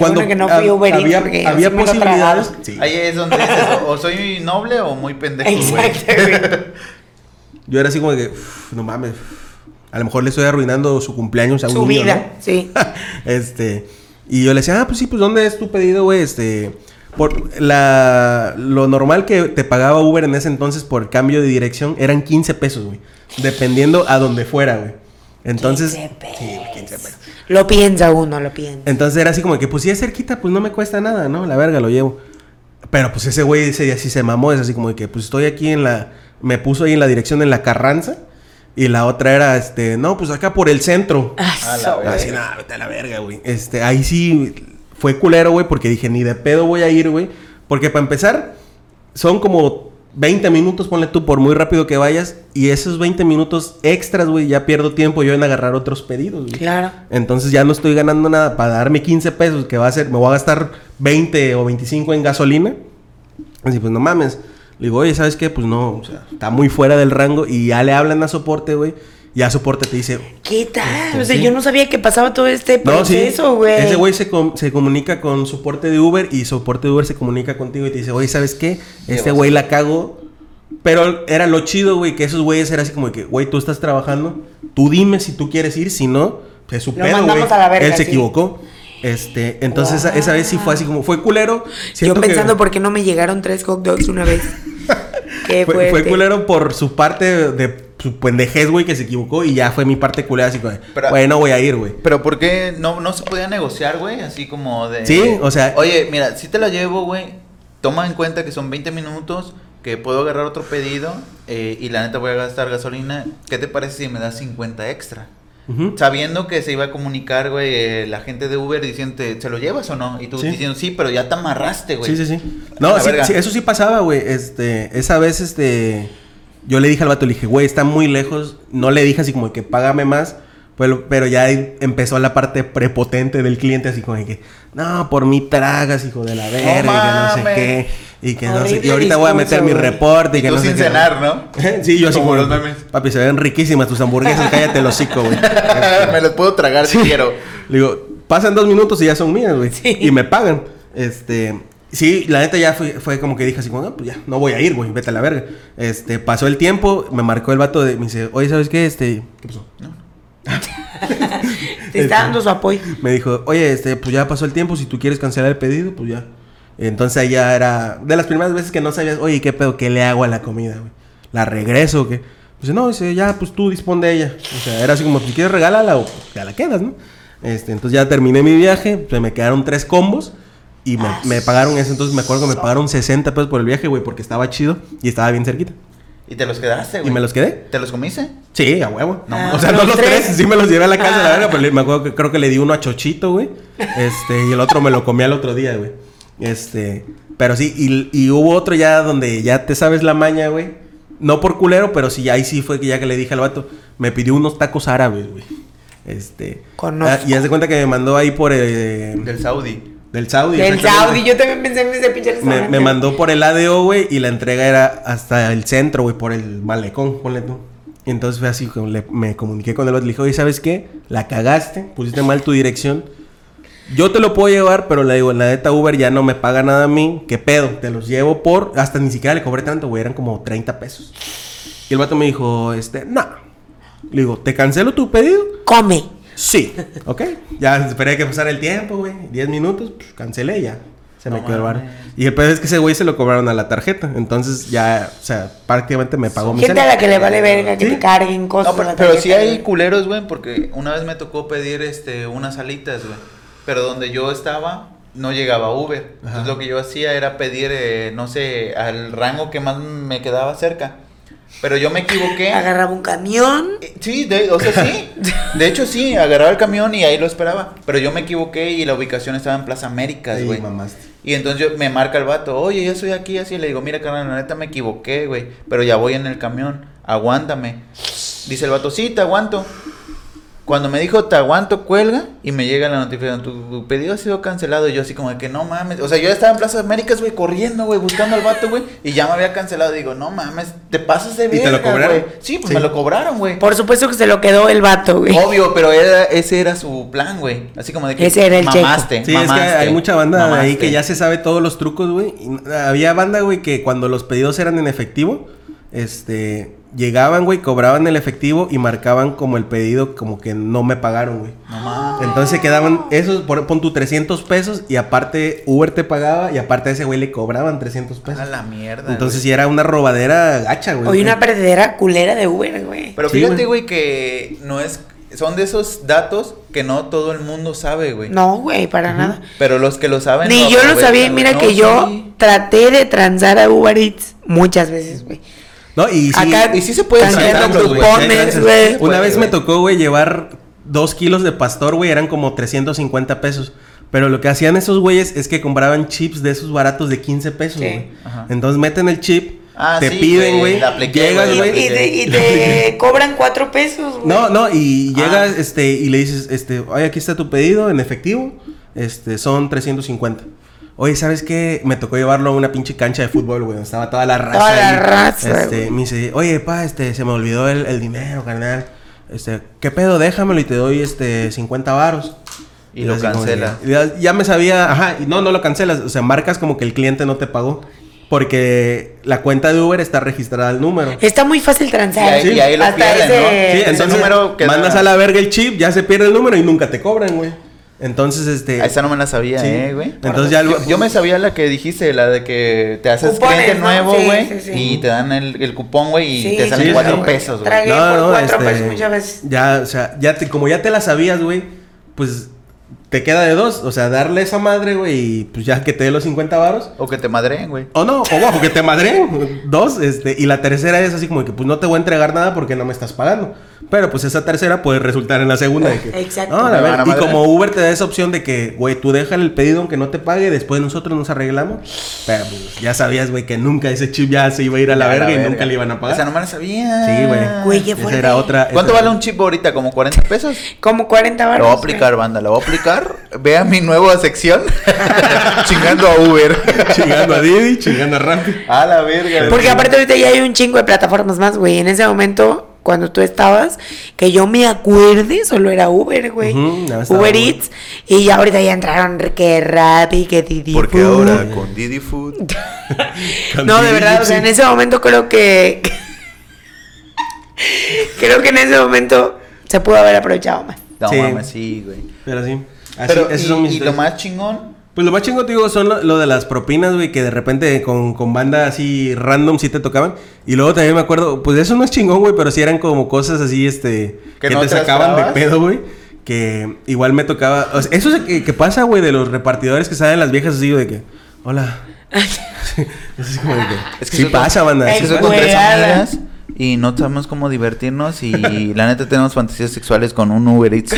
bueno que no fui hab- Uber Eats, había, porque había sí me lo posibilidades. Sí. Ahí es donde dices, o, o soy noble o muy pendejo, güey. Yo era así como de que, "Uf, no mames, a lo mejor le estoy arruinando su cumpleaños a un Su niño, vida, ¿no?" sí. este, y yo le decía, ah, pues sí, pues ¿dónde es tu pedido, güey? Este, por la, lo normal que te pagaba Uber en ese entonces por cambio de dirección eran 15 pesos, güey. Dependiendo a donde fuera, güey. Entonces, 15 pesos. sí, 15 pesos. Lo piensa uno, lo piensa. Entonces era así como que, pues si es cerquita, pues no me cuesta nada, ¿no? La verga, lo llevo. Pero pues ese güey ese día sí se mamó. Es así como de que, pues estoy aquí en la. Me puso ahí en la dirección en la Carranza. Y la otra era, este, no, pues acá por el centro. A la verga. Así, nada, vete a la verga, güey. Este, ahí sí fue culero, güey, porque dije, ni de pedo voy a ir, güey. Porque para empezar, son como 20 minutos, ponle tú, por muy rápido que vayas. Y esos 20 minutos extras, güey, ya pierdo tiempo yo en agarrar otros pedidos, güey. Claro. Entonces ya no estoy ganando nada para darme 15 pesos, que va a ser, me voy a gastar 20 o 25 en gasolina. Así, pues no mames. Le digo, oye, ¿sabes qué? Pues no, o sea, está muy fuera del rango. Y ya le hablan a soporte, güey. Y a soporte te dice, ¿Qué tal? Este, o sea, sí. yo no sabía que pasaba todo este no, sí. proceso, güey. Ese güey se, com- se comunica con soporte de Uber y soporte de Uber se comunica contigo y te dice, oye, ¿sabes qué? Este güey la cago. Pero era lo chido, güey, que esos güeyes era así como que, güey, tú estás trabajando, tú dime si tú quieres ir, si no, es su Lo pedo, güey. Él se sí. equivocó. Este, entonces esa, esa vez sí fue así como, fue culero. Yo Siento que pensando por qué no me llegaron tres hot dogs una vez. Qué fue, fue culero por su parte de su pendejez, güey, que se equivocó y ya fue mi parte culera así como, de, Pero- güey, no voy a ir, güey. Pero ¿por qué no, no se podía negociar, güey? Así como de... Sí, o sea- Oye, mira, si te la llevo, güey, toma en cuenta que son 20 minutos, que puedo agarrar otro pedido eh, y la neta voy a gastar gasolina. ¿Qué te parece si me das 50 extra? Sabiendo que se iba a comunicar, güey, eh, la gente de Uber diciendo, ¿se lo llevas o no? Y tú Sí. diciendo, sí, pero ya te amarraste, güey. Sí, sí, sí. No, sí, sí, eso sí pasaba, güey. Este, esa vez, este, yo le dije al vato, le dije, güey, está muy lejos. No le dije así como que págame más. Pero, pero ya empezó la parte prepotente del cliente, así como que, no, por mí tragas, hijo de la verga, y que no sé qué. Y que no sé, y ahorita voy a meter mi reporte y que tú no sé sin qué. cenar, ¿no? sí, yo así Como como, los memes. papi, se ven riquísimas tus hamburguesas, cállate el hocico, güey. me los puedo tragar si quiero. Le digo, pasan dos minutos y ya son mías, güey. Sí. Y me pagan. Este. Sí, la neta ya fue, fue como que dije así como, no, pues ya, no voy a ir, güey, vete a la verga. Este, pasó el tiempo, me marcó el vato de, me dice, oye, ¿sabes qué? Este, ¿qué pasó? Te está dando su apoyo. Me dijo, oye, este, pues ya pasó el tiempo, si tú quieres cancelar el pedido, pues ya. Entonces ya era, de las primeras veces que no sabías, oye, ¿qué pedo? ¿Qué le hago a la comida, güey? ¿La regreso o qué? Dice, no, dice, ya, pues tú dispón de ella. O sea, era así como, si quieres regálala o pues, ya la quedas, ¿no? Este, entonces ya terminé mi viaje, pues me quedaron tres combos y me, me pagaron eso. Entonces me acuerdo que me pagaron 60 pesos por el viaje, güey, porque estaba chido y estaba bien cerquita. Y te los quedaste, güey. ¿Y me los quedé? ¿Te los comiste? Sí, a huevo. No, o sea, no los tres. tres. sí me los llevé a la casa, la verga, pero le- me acuerdo que creo que le di uno a Chochito, güey. Este, y el otro me lo comí al otro día, güey. Este, pero sí, y, y hubo otro ya donde ya te sabes la maña, güey. No por culero, pero sí, ahí sí fue que ya que le dije al vato, me pidió unos tacos árabes, güey. Este. Conozco. ah, y haz de cuenta que me mandó ahí por eh, Del Saudi. Del Saudi. Del. Saudi, yo también pensé en ese pinche Me, me mandó por el ADO, güey, y la entrega era hasta el centro, güey, por el malecón, ponle tú. Y entonces fue así, le- me comuniqué con el otro, le dije, oye, ¿sabes qué? La cagaste, pusiste mal tu dirección. Yo te lo puedo llevar, pero le digo, la neta Uber ya no me paga nada a mí. ¿Qué pedo? Te los llevo por... Hasta ni siquiera le cobré tanto, güey, eran como 30 pesos. Y el vato me dijo, este, no. Le digo, ¿te cancelo tu pedido? Come. Sí. Ok. Ya esperé que pasara el tiempo, güey. 10 minutos, pues, cancelé ya. Se me No quedó el bar. mames. Y el pedo es que ese güey se lo cobraron a la tarjeta. Entonces ya, o sea, prácticamente me pagó mi Gente a la que le vale verga que Sí. te carguen cosas. No, pero, pero sí hay culeros, güey, porque una vez me tocó pedir este unas alitas, güey. Pero donde yo estaba no llegaba Uber. Ajá. Entonces lo que yo hacía era pedir, eh, no sé, al rango que más me quedaba cerca. Pero yo me equivoqué. Agarraba un camión. Eh, Sí, de, o sea, sí. De hecho, sí, agarraba el camión y ahí lo esperaba. Pero yo me equivoqué y la ubicación estaba en Plaza Américas, güey. Y entonces yo, me marca el vato, oye, yo estoy aquí así. Le digo, mira, carnal, la neta me equivoqué, güey. Pero ya voy en el camión, aguántame. Dice el vato, sí, te aguanto. Cuando me dijo, te aguanto, cuelga. Y me llega la notificación, tu pedido ha sido cancelado. Y yo así como de que no mames. O sea, yo estaba en Plaza Américas, güey, corriendo, güey, buscando al vato, güey. Y ya me había cancelado. Digo, no mames, te pasas de ¿Y te lo verga, cobraron? güey. Sí, pues Sí. me lo cobraron, güey. Por supuesto que se lo quedó el vato, güey. Obvio, pero era, ese era su plan, güey. Así como de que Ese era el checo. mamaste, Sí, es que hay mucha banda ahí que ya se sabe todos los trucos, güey. Había banda, güey, que cuando los pedidos eran en efectivo, este, llegaban, güey, cobraban el efectivo y marcaban como el pedido como que no me pagaron, güey. No mames. Entonces se quedaban esos, por, pon tu 300 pesos y aparte Uber te pagaba y aparte a ese güey le cobraban 300 pesos. A la mierda. Entonces sí era una robadera gacha, güey. Hoy una perdedera culera de Uber, güey. Pero Sí, fíjate, güey. que no es. Son de esos datos que no todo el mundo sabe, güey. No, güey, para nada. Pero los que lo saben. Ni yo lo sabía. Mira No, que yo sí. traté de transar a Uber Eats muchas veces, güey. No, y sí. Acá y sí se puede güey. Una vez me tocó, güey, llevar dos kilos de pastor, güey, eran como 350 pesos. Pero lo que hacían esos güeyes es que compraban chips de esos baratos de 15 pesos, güey. Ajá. Entonces meten el chip, Ah, te sí, piden, güey, llegas, güey, Y, la güey. y te, y te cobran cuatro pesos, güey. No, no, y llegas, Ah. este, y le dices, este, oye, aquí está tu pedido en efectivo, este, son 350. Oye, ¿sabes qué? Me tocó llevarlo a una pinche cancha de fútbol, güey, donde estaba toda la raza. Toda la ahí. raza, Este, güey. me dice, oye, pa, este, se me olvidó el, el dinero, carnal. Este, ¿qué pedo? Déjamelo y te doy, este, 50 varos. Y lo cancela. que- ya, ya me sabía, ajá, y no, no lo cancelas, o sea, marcas como que el cliente no te pagó. Porque la cuenta de Uber está registrada al número. Está muy fácil transar. Y ahí- y ahí lo Hasta pierden, ese- ¿no? Sí, Ese entonces número mandas a la verga el chip, ya se pierde el número y nunca te cobran, güey. Entonces, este... A esa no me la sabía, Sí. eh, güey. Entonces ya yo, lo- yo me sabía la que dijiste, la de que te haces Cupones, cliente ¿no? nuevo, güey. sí, sí. Y te dan el, el cupón, güey, y Sí, te salen sí, cuatro sí. pesos, güey. Tragué por cuatro pesos muchas veces. Ya, o sea, ya te, como ya te la sabías, güey, pues te queda de dos. O sea, darle esa madre, güey, y pues ya que te dé los 50 varos. O que te madreen, güey. O no, o bajo que te madreen. Dos, este, y la tercera es así como que pues no te voy a entregar nada porque no me estás pagando. Pero pues esa tercera puede resultar en la segunda. De que, Exacto. No, la Me ver- van a y como Uber te da esa opción de que, güey, tú déjale el pedido aunque no te pague, después nosotros nos arreglamos. Pero pues ya sabías, güey, que nunca ese chip ya se iba a ir a la verga y verga. nunca le iban a pagar. Esa no me la sabía. Sí, güey. Güey, qué Esa fuerte. era otra. ¿Cuánto esa- vale un chip ahorita? ¿Como 40 pesos? Como 40 Lo baros. voy a aplicar, banda, lo voy a aplicar. Vea mi nueva sección. Chingando a Uber. Chingando a Didi, chingando a Rappi. a la verga. Porque aparte ahorita ya hay un chingo de plataformas más, güey. En ese momento, cuando tú estabas, que yo me acuerde, solo era Uber, güey. Uber. Eats. Y ya ahorita ya entraron que Rappi, que Didi Porque Food. ahora con Didi Food. Con No, de Didi verdad, o sea, en ese momento creo que... creo que en ese momento se pudo haber aprovechado más. No Sí. mames, sí, güey. Pero sí. Así, Pero, esos y, son mis y lo más chingón. Pues lo más chingo, te digo, son lo, lo de las propinas, güey, que de repente con, con banda así random sí te tocaban. Y luego también me acuerdo, pues eso no es chingón, güey, pero sí eran como cosas así, este, ¿Que que, no te te sacaban de pedo, güey. Que igual me tocaba. o sea, eso es que, que pasa, güey, de los repartidores que salen las viejas así, de que, hola. es como de que. Es que sí pasa, banda. Es que con tres amigas y no sabemos cómo divertirnos y la neta tenemos fantasías sexuales con un Uber Eats.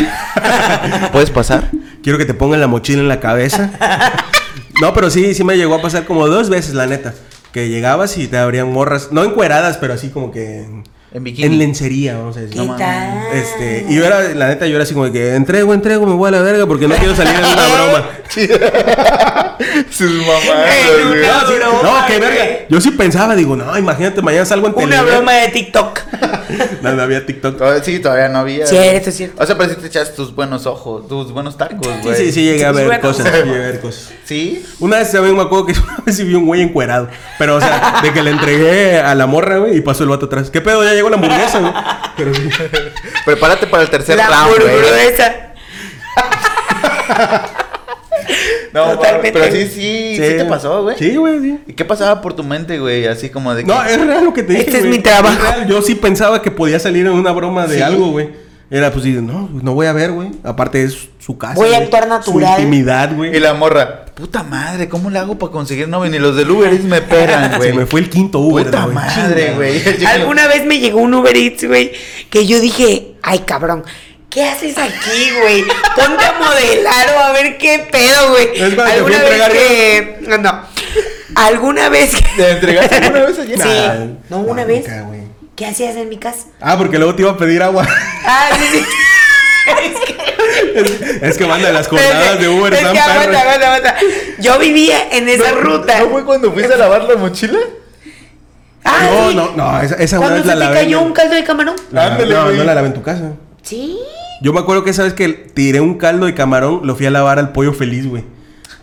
¿Puedes pasar? Quiero que te pongan la mochila en la cabeza. no, pero sí, sí me llegó a pasar como dos veces, la neta. Que llegabas y te abrían morras, no encueradas, pero así como que en, En bikini. en lencería, vamos a decir. ¿Qué tal? Este, y yo era, la neta, yo era así como que entrego, entrego, me voy a la verga porque no quiero salir en una broma. Sus mamás. No, no, güey. verga. Yo sí pensaba, digo, no, imagínate, mañana salgo en Una broma de TikTok. No, no había TikTok. Todavía- Sí, todavía no había. Cierto, cierto. O sea, pero sí te echas tus buenos ojos, tus buenos tacos, Sí, güey. sí, sí, llegué a Sí, ver bueno. cosas, sí, llegué a ver cosas. ¿Sí? Una vez también me acuerdo que una vez sí vi un güey encuerado. Pero, o sea, de que le entregué a la morra, güey, y pasó el vato atrás. ¿Qué pedo? Ya llegó la hamburguesa, güey. Pero sí. Prepárate para el tercer La round, güey. hamburguesa. No, Totalmente. pero sí, sí, sí, te pasó, güey. Sí, güey, sí. ¿Y qué pasaba por tu mente, güey? Así como de que... No, es real lo que te dije. Este es mi trabajo. Es real. Yo sí pensaba que podía salir en una broma de Sí. algo, güey. Era pues, no, no voy a ver, güey. Aparte es su casa. Voy a güey. actuar natural. Su intimidad, güey. Y la morra, puta madre, ¿cómo le hago para conseguir novio? Ni los del Uber Eats me pegan, güey. Se me fue el quinto Uber, Puta güey. madre, güey. Alguna vez me llegó un Uber Eats, güey, que yo dije, ay, cabrón, ¿qué haces aquí, güey? Ponte a modelar o a ver qué pedo, güey. Es para que Alguna a vez que... No, no. Alguna vez que... ¿Te entregaste alguna vez allí? Sí. No, una no, vez. ¿Qué hacías en mi casa? Ah, porque luego te iba a pedir agua. Ah, sí, sí. Es que- es que manda las jornadas de Uber es están que aguanta, aguanta, aguanta. Yo vivía en esa ruta. ¿No fue cuando fuiste a lavar la mochila? Ah, No, sí. no, no, esa, esa una Cuando vez se la te lavé. cayó en- un caldo de camarón. la- no, no la lavé en tu casa. Sí. Yo me acuerdo que esa vez que tiré un caldo de camarón, lo fui a lavar al pollo feliz, güey.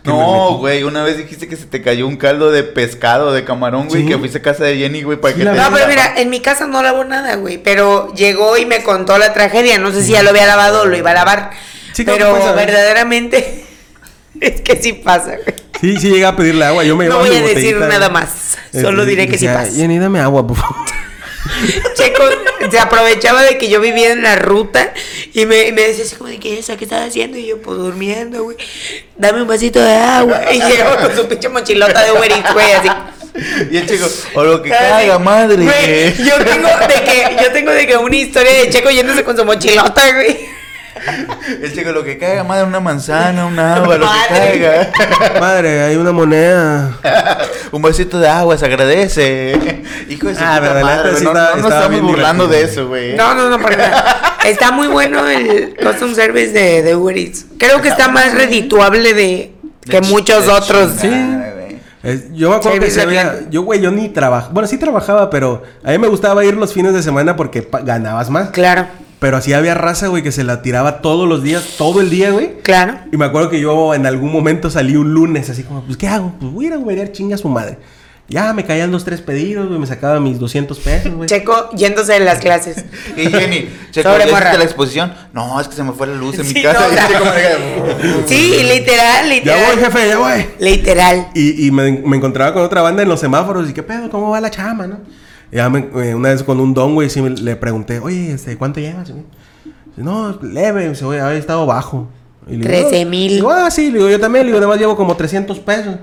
No, güey, una vez dijiste que se te cayó un caldo de pescado, de camarón, güey, Sí. que fuiste a casa de Jenny, güey, para Sí, que la te... No, pero mira, en mi casa no lavó nada, güey. Pero llegó y me contó la tragedia. No sé si ya lo había lavado o lo iba a lavar. Sí, pero verdaderamente es que sí pasa, güey. Sí, sí llegué a pedirle agua. Yo me No voy a decir nada más. Solo diré que sí pasa. Jenny, dame agua, por favor. Checo se aprovechaba de que yo vivía en la ruta y me, me decía así como de que esa, ¿qué estás haciendo? Y yo, pues durmiendo, güey. Dame un vasito de agua. Y llegaba con su pinche mochilota de Uber Eats, güey, así. Y el chico, o lo que caiga, madre. güey, yo tengo de que, yo tengo de que una historia de Checo yéndose con su mochilota, güey. El chico, lo que caiga, madre, una manzana, un agua, lo que caiga. Madre, hay una moneda. un vasito de agua, se agradece. Hijo de su Ah, puta madre, sí no, está- estamos burlando de eso, güey. No, no, no, para nada. Está muy bueno el custom service de, de Uber Eats. Creo que está más redituable de que De muchos de otros. chingada. Es- yo me acuerdo que se había-. Yo, güey, yo ni trabajaba. Bueno, sí trabajaba, pero a mí me gustaba ir los fines de semana porque ganabas más. Claro, Pero así había raza, güey, que se la tiraba todos los días, todo el día, güey. claro. Y me acuerdo que yo en algún momento salí un lunes, así como, pues, ¿qué hago? Pues voy a ir a chinga a su madre. Ya me caían los tres pedidos, güey, me sacaba mis 200 pesos, güey. Checo yéndose de las clases. Y Jenny, checo, Sobre ¿ya hiciste la exposición? No, es que se me fue la luz en mi Sí, casa. no, Y me Sí, literal, Ya literal. voy, jefe, ya voy. Literal. Y, y me, me encontraba con otra banda en los semáforos y qué pedo, ¿cómo va la chama, no? Y ya me- eh, una vez con un don, güey, sí me- le pregunté, oye, este, ¿cuánto llevas? No, leve, dice, oye, había estado bajo. Y le digo, 13,000. Digo, ah, sí, le digo, yo también, le digo, además llevo como 300 pesos.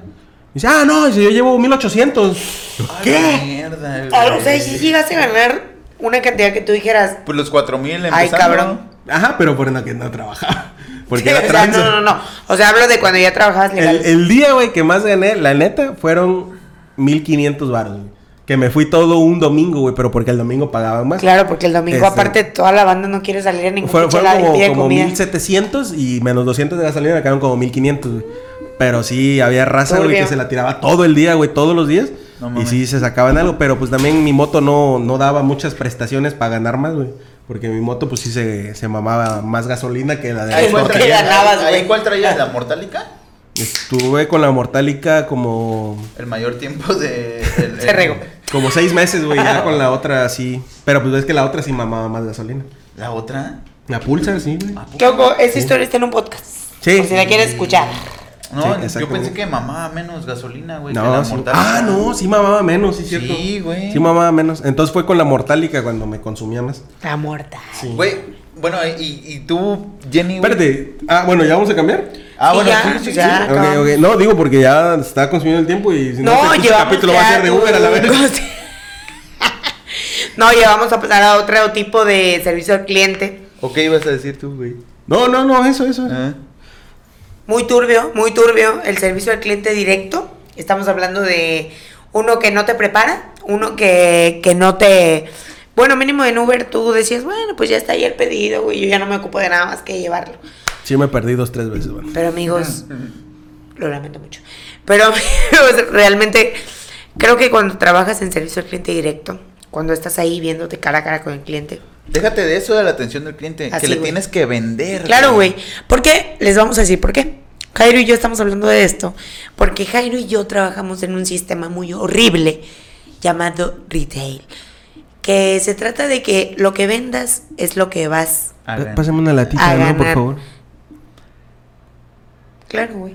Dice, ah, no, dice, yo llevo 1800. Digo, "Ay, ¿Qué? Mierda, Ah, güey". O sea, si llegaste a ganar una cantidad que tú dijeras. Pues los cuatro mil Ay, empezando. cabrón. Ajá, pero por no que no trabajaba. Porque Sí, era o sea, no, no, no. O sea, hablo de cuando ya trabajabas legal. El, el día, güey, que más gané, la neta, fueron 1500 baros, güey. Que me fui todo un domingo, güey, pero porque el domingo pagaban más. Claro, porque el domingo, Este- aparte, toda la banda no quiere salir a ningún Fueron, fueron como, pide como comida. 1700 y menos 200 de gasolina me quedaron como 1500, güey. Pero sí, había raza, güey, que se la tiraba todo el día, güey, todos los días. No y sí se sacaban algo, pero pues también mi moto no, no daba muchas prestaciones para ganar más, güey. Porque mi moto, pues sí se, se mamaba más gasolina que la de Ahí cuál traías, la mortálica? Estuve con la mortálica como, El mayor tiempo de. el- Se regó. como seis meses, güey, ya con la otra sí. Pero pues es que la otra sí mamaba más gasolina. La otra. La Pulsar, sí, güey. Esa historia está en un podcast. Sí. Por si la quieres escuchar. No, Sí, yo pensé que mamaba menos gasolina, güey. que la No, sí. Ah, no, sí mamaba menos, sí, cierto. Sí, güey. Sí mamaba menos. Entonces fue con la mortálica cuando me consumía más. La muerta. Sí. Güey, bueno, y, y tú, Jenny. Espérate. Ah, bueno, ¿ya vamos a cambiar? Ah, bueno, ya, sí, sí, sí. ya. Ok, acabamos. ok. No, digo porque ya está consumiendo el tiempo y si no, No, este llevamos capítulo va a ser de Uber a la vez. No, ya vamos a pasar a otro tipo de servicio al cliente. ¿O qué ibas a decir tú, güey? No, no, no, eso, eso. Ah. Muy turbio, muy turbio. El servicio al cliente directo. Estamos hablando de uno que no te prepara, uno que, que no te... Bueno, mínimo en Uber tú decías, bueno, pues ya está ahí el pedido, güey, yo ya no me ocupo de nada más que llevarlo. Sí, me perdí dos, tres veces, bueno. Pero amigos, lo lamento mucho. Pero amigos, realmente creo que cuando trabajas en servicio al cliente directo, cuando estás ahí viéndote cara a cara con el cliente, Déjate de eso de la atención del cliente. Así, que le tienes que vender. Claro, güey. ¿Por qué? Les vamos a decir por qué. Jairo y yo estamos hablando de esto porque Jairo y yo trabajamos en un sistema muy horrible llamado retail. Que se trata de que lo que vendas es lo que vas. Hagan. Pásame una latita, A ¿no? Por ganar. favor. Claro, güey.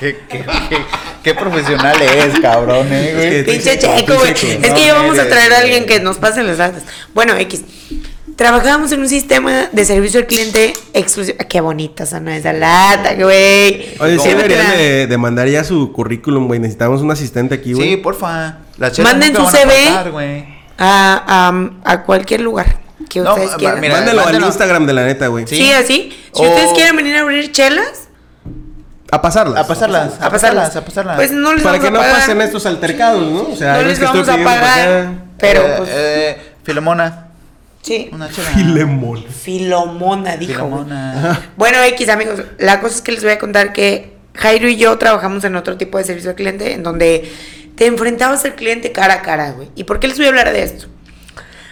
¿Qué, qué, qué, qué profesional es, cabrón, eh, güey. Es que- Pinche checo, güey. Es que No, ya vamos a traer a alguien que nos pase las datos. Bueno, X. Trabajábamos en un sistema de servicio al cliente exclusivo. Qué bonita sana esa lata, güey. Oye, sí deberían de, de mandar ya su currículum, güey. Necesitamos un asistente aquí, güey. Sí, porfa. Las Manden su a CV. faltar, güey. a, a, a cualquier lugar que No, ustedes quieran. mira, Mándalo al. Instagram de la neta, güey. sí. sí. así. Si O- ustedes quieren venir a abrir chelas, A pasarlas. A pasarlas, a pasarlas. a pasarlas. Pues no les Para vamos que a no pagar. pasen estos altercados, ¿no? O sea, no les vamos estoy a pagar. acá. Pero, Eh, pues, eh, Filemona, sí. una chela. Filemón. Filomona, dijo. güey. Filemona. Bueno, X, amigos. La cosa es que les voy a contar que Jairo y yo trabajamos en otro tipo de servicio al cliente en donde te enfrentabas al cliente cara a cara, güey. ¿Y por qué les voy a hablar de esto?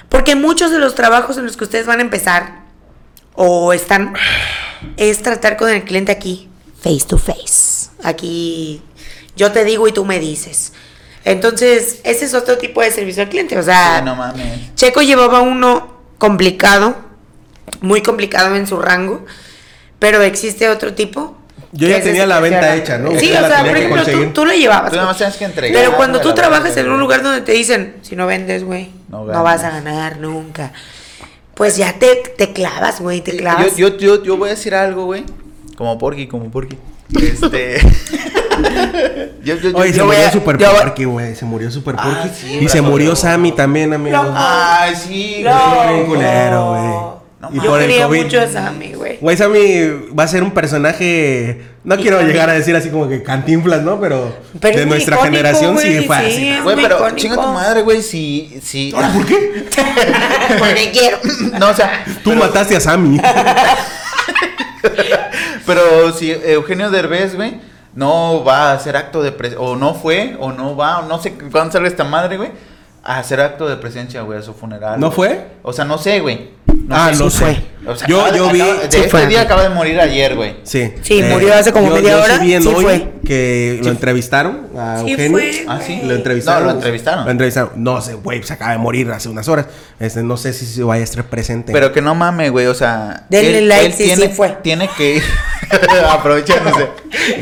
Porque muchos de los trabajos en los que ustedes van a empezar o están es tratar con el cliente aquí, face to face. Aquí yo te digo y tú me dices. Entonces, ese es otro tipo de servicio al cliente. O sea, Sí, no mames. Checo llevaba uno complicado, muy complicado en su rango, pero existe otro tipo. Yo ya tenía la venta hecha, ¿no? Sí, Usted o la sea, por ejemplo, tú, tú lo llevabas. Tú nada güey. más tienes que entregar. Pero cuando tú la trabajas en un lugar donde te dicen, si no vendes, güey, No no, vas a ganar nunca. Pues ya te, te clavas, güey, te clavas. Yo, yo, yo, yo voy a decir algo, güey. Como Porky, como Porky. Este. yo, yo, yo, Oye, se murió a- Super Porky, güey. Se murió Super Ah, Porky. sí, y se murió Sammy también, amigo. No. Ay, sí, güey. No. culero, güey. No y. Yo por el quería COVID. mucho a Sammy, güey. Güey, Sammy va a ser un personaje. No quiero llegar a decir así como que cantinflas, ¿no? Pero, Pero de es nuestra icónico, generación sí güey, fue sí. así. Güey, pero icónico. chinga tu madre, güey, si. si... Ahora, ¿por qué? Porque quiero. No, o sea. Tú pero- mataste a Sammy. Pero si Eugenio Derbez, güey, no va a hacer acto de presencia, o no fue, o no va, o no sé cuándo sale esta madre, güey, a hacer acto de presencia, güey, a su funeral. ¿No güey. fue? O sea, no sé, güey. No ah, sé. no fue. O sea, yo, acaba yo vi. acaba- de Sí este fue. día acaba de morir ayer, güey. Sí. Sí, murió hace como yo- media yo hora. Sí vi en Sí hoy fue. que lo entrevistaron a Sí Eugenio. fue, Ah, sí. Lo entrevistaron. No, lo entrevistaron. Lo entrevistaron. No sé, güey, se acaba de morir hace unas horas. Este, no sé si se vaya a estar presente. Pero que no mame, güey, o sea. Denle like si tiene, sí fue. Tiene que ir. Aprovechándose.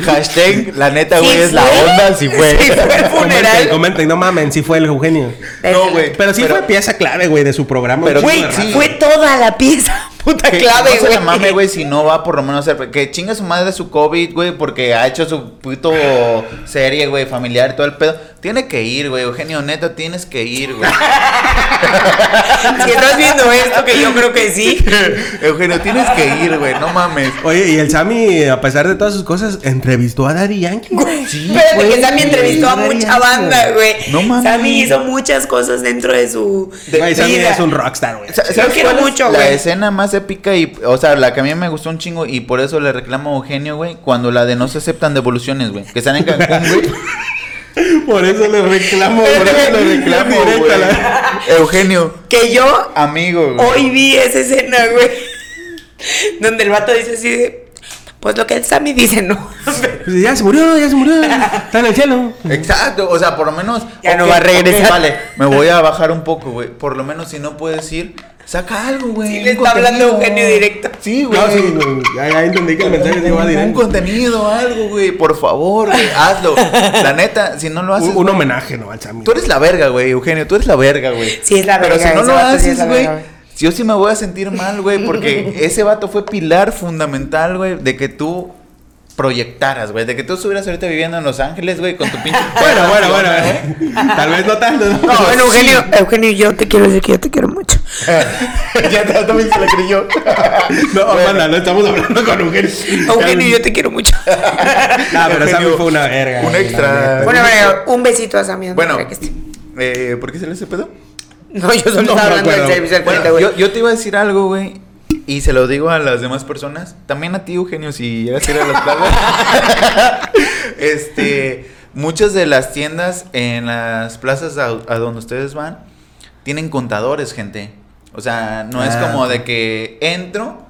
Hashtag, la neta, Sí güey, es la onda, si fue. Sí fue el comenten, funeral. comenten, no mamen, si fue el Eugenio. No, güey. Pero sí fue pieza clave, güey, de su programa. Güey, fue toda la pieza. Puta Que clave, no se güey. la mame, güey, si no va por lo menos a hacer. Que chinga su madre su COVID, güey, porque ha hecho su puto serie, güey, familiar y todo el pedo. Tiene que ir, güey, Eugenio, neta, tienes que ir, güey. Si estás viendo esto, que yo creo que sí. Eugenio, tienes que ir, güey, no mames. Oye, y el Sammy, a pesar de todas sus cosas, entrevistó a Daddy Yankee. güey. Sí, Espérate, güey, que Sammy entrevistó a güey, mucha güey. banda, güey. No mames. Sammy hizo muchas cosas dentro de su Güey, Sammy vida. es un rockstar, güey. Yo ¿Sabes quiero mucho, La güey. escena más épica y, o sea, la que a mí me gustó un chingo y por eso le reclamo a Eugenio, güey, cuando la de no se aceptan devoluciones, güey, que están en Cancún, güey. Por eso le reclamo, Por eso le reclamo, güey. la- Eugenio, Que yo amigo, güey. hoy vi esa escena, güey. Donde el vato dice así de. Pues lo que el Sammy dice, ¿no? Pues ya se murió, ya se murió. Está en el cielo. Exacto, o sea, por lo menos. Ya no va a regresar. vale, me voy a bajar un poco, güey. Por lo menos si no puedes ir, saca algo, güey. Sí, le está hablando contenido. Eugenio directo. Sí, güey. No, sí, no, ya, ya entendí que el mensaje se iba un, un directo. contenido, algo, güey. Por favor, güey, hazlo. La neta, si no lo haces. Un, homenaje, ¿no? Al Sammy. Tú eres la verga, güey, Eugenio. Tú eres la verga, güey. Sí, es la Pero verga, si no lo haces, güey. Yo sí me voy a sentir mal, güey, porque ese vato fue pilar fundamental, güey, de que tú proyectaras, güey, de que tú estuvieras ahorita viviendo en Los Ángeles, güey, con tu pinche... Bueno, bueno, bueno. eh. Tal vez no tanto. ¿no? No, bueno, sí. Eugenio, Eugenio, yo te quiero decir que yo te quiero mucho. ya te- también se la creyó. No, Amanda, no estamos hablando con Eugenio. Eugenio, yo te quiero mucho. No, pero Sammy fue una verga. un güey, extra. Bueno, bueno, un besito a Sammy. Bueno, que esté. eh, ¿por qué se le hace pedo? No, yo solo no estaba hablando del servicio al Bueno, cliente, güey. yo, yo te iba a decir algo, güey. Y se lo digo a las demás personas. También a ti, Eugenio, si llegas a ir a las plazas. este. Muchas de las tiendas en las plazas a, a donde ustedes van tienen contadores, gente. O sea, no es Ah. como de que entro.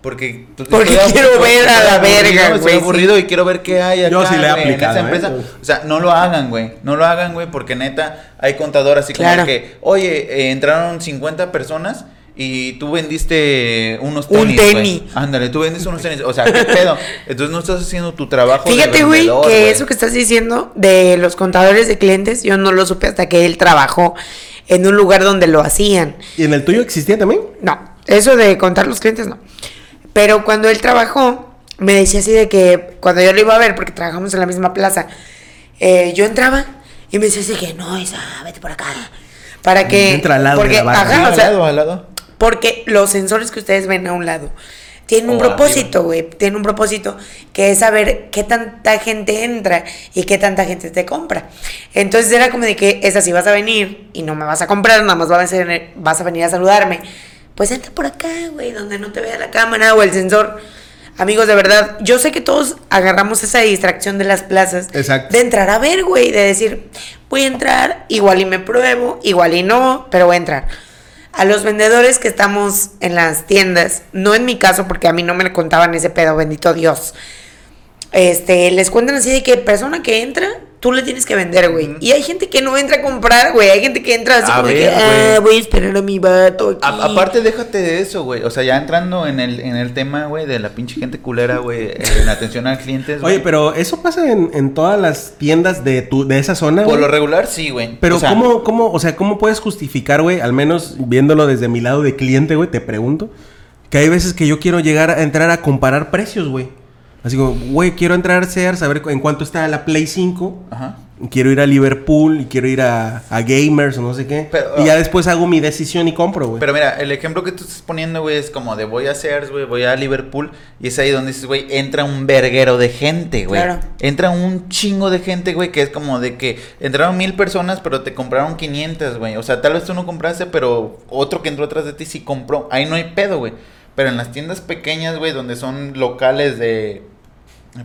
Porque, pues, Porque estoy quiero aburrido, ver a la estoy verga, Estoy güey, sí. aburrido y quiero ver qué hay acá, Yo sí le he en aplicado, esa ¿eh? empresa. O sea, no lo hagan, güey. No lo hagan, güey, porque neta hay contador así como Claro. que, oye, eh, entraron 50 personas y tú vendiste unos Un tenis. tenis. güey. Ándale, tú vendiste unos tenis. O sea, ¿qué pedo? Entonces no estás haciendo tu trabajo. de Fíjate, güey, que eso que estás diciendo de los contadores de clientes, yo no lo supe hasta que él trabajó en un lugar donde lo hacían. ¿Y en el tuyo existía también? No, eso de contar los clientes no. Pero cuando él trabajó, me decía así de que cuando yo lo iba a ver, porque trabajamos en la misma plaza, eh, yo entraba y me decía así que no, Isa, vete por acá. Para que. Entra al lado de porque, la barra. Sí, ajá, al lado, al lado. Porque los sensores que ustedes ven a un lado tienen un propósito, güey. Tienen un propósito que es saber qué tanta gente entra y qué tanta gente te compra. Entonces era como de que esa si vas a venir y no me vas a comprar, nada más vas a, ser- vas a venir a saludarme. Pues entra por acá, güey, donde no te vea la cámara o el sensor. Amigos, de verdad, yo sé que todos agarramos esa distracción de las plazas. Exacto. De entrar a ver, güey, de decir, voy a entrar, igual y me pruebo, igual y no, pero voy a entrar. A los vendedores que estamos en las tiendas, no en mi caso, porque a mí no me contaban ese pedo, bendito Dios. Este, les cuentan así de que persona que entra tú le tienes que vender, güey. Y hay gente que no entra a comprar, güey. Hay gente que entra así A como de ver, que, ah, güey. voy a esperar a mi vato aquí. A- aparte, déjate de eso, güey. O sea, ya entrando en el, en el tema, güey, de la pinche gente culera, güey, en atención al cliente. Oye, pero eso pasa en, en todas las tiendas de tu, de esa zona, Por güey. lo regular, sí, güey. Pero O sea, ¿cómo, cómo, o sea, cómo puedes justificar, güey, al menos viéndolo desde mi lado de cliente, güey, te pregunto, que hay veces que yo quiero llegar a entrar a comparar precios, güey. Así como, güey, quiero entrar a Sears, a ver en cuánto está la Play 5. Ajá. Quiero ir a Liverpool y quiero ir a, a Gamers o no sé qué. Pero, y ya ah, después hago mi decisión y compro, güey. Pero mira, el ejemplo que tú estás poniendo, güey, es como de voy a Sears, güey, voy a Liverpool. Y es ahí donde dices, güey, entra un verguero de gente, güey. Claro. Entra un chingo de gente, güey, que es como de que entraron mil personas, pero te compraron 500, güey. O sea, tal vez tú no compraste, pero otro que entró atrás de ti sí compró. Ahí no hay pedo, güey. Pero en las tiendas pequeñas, güey, donde son locales de.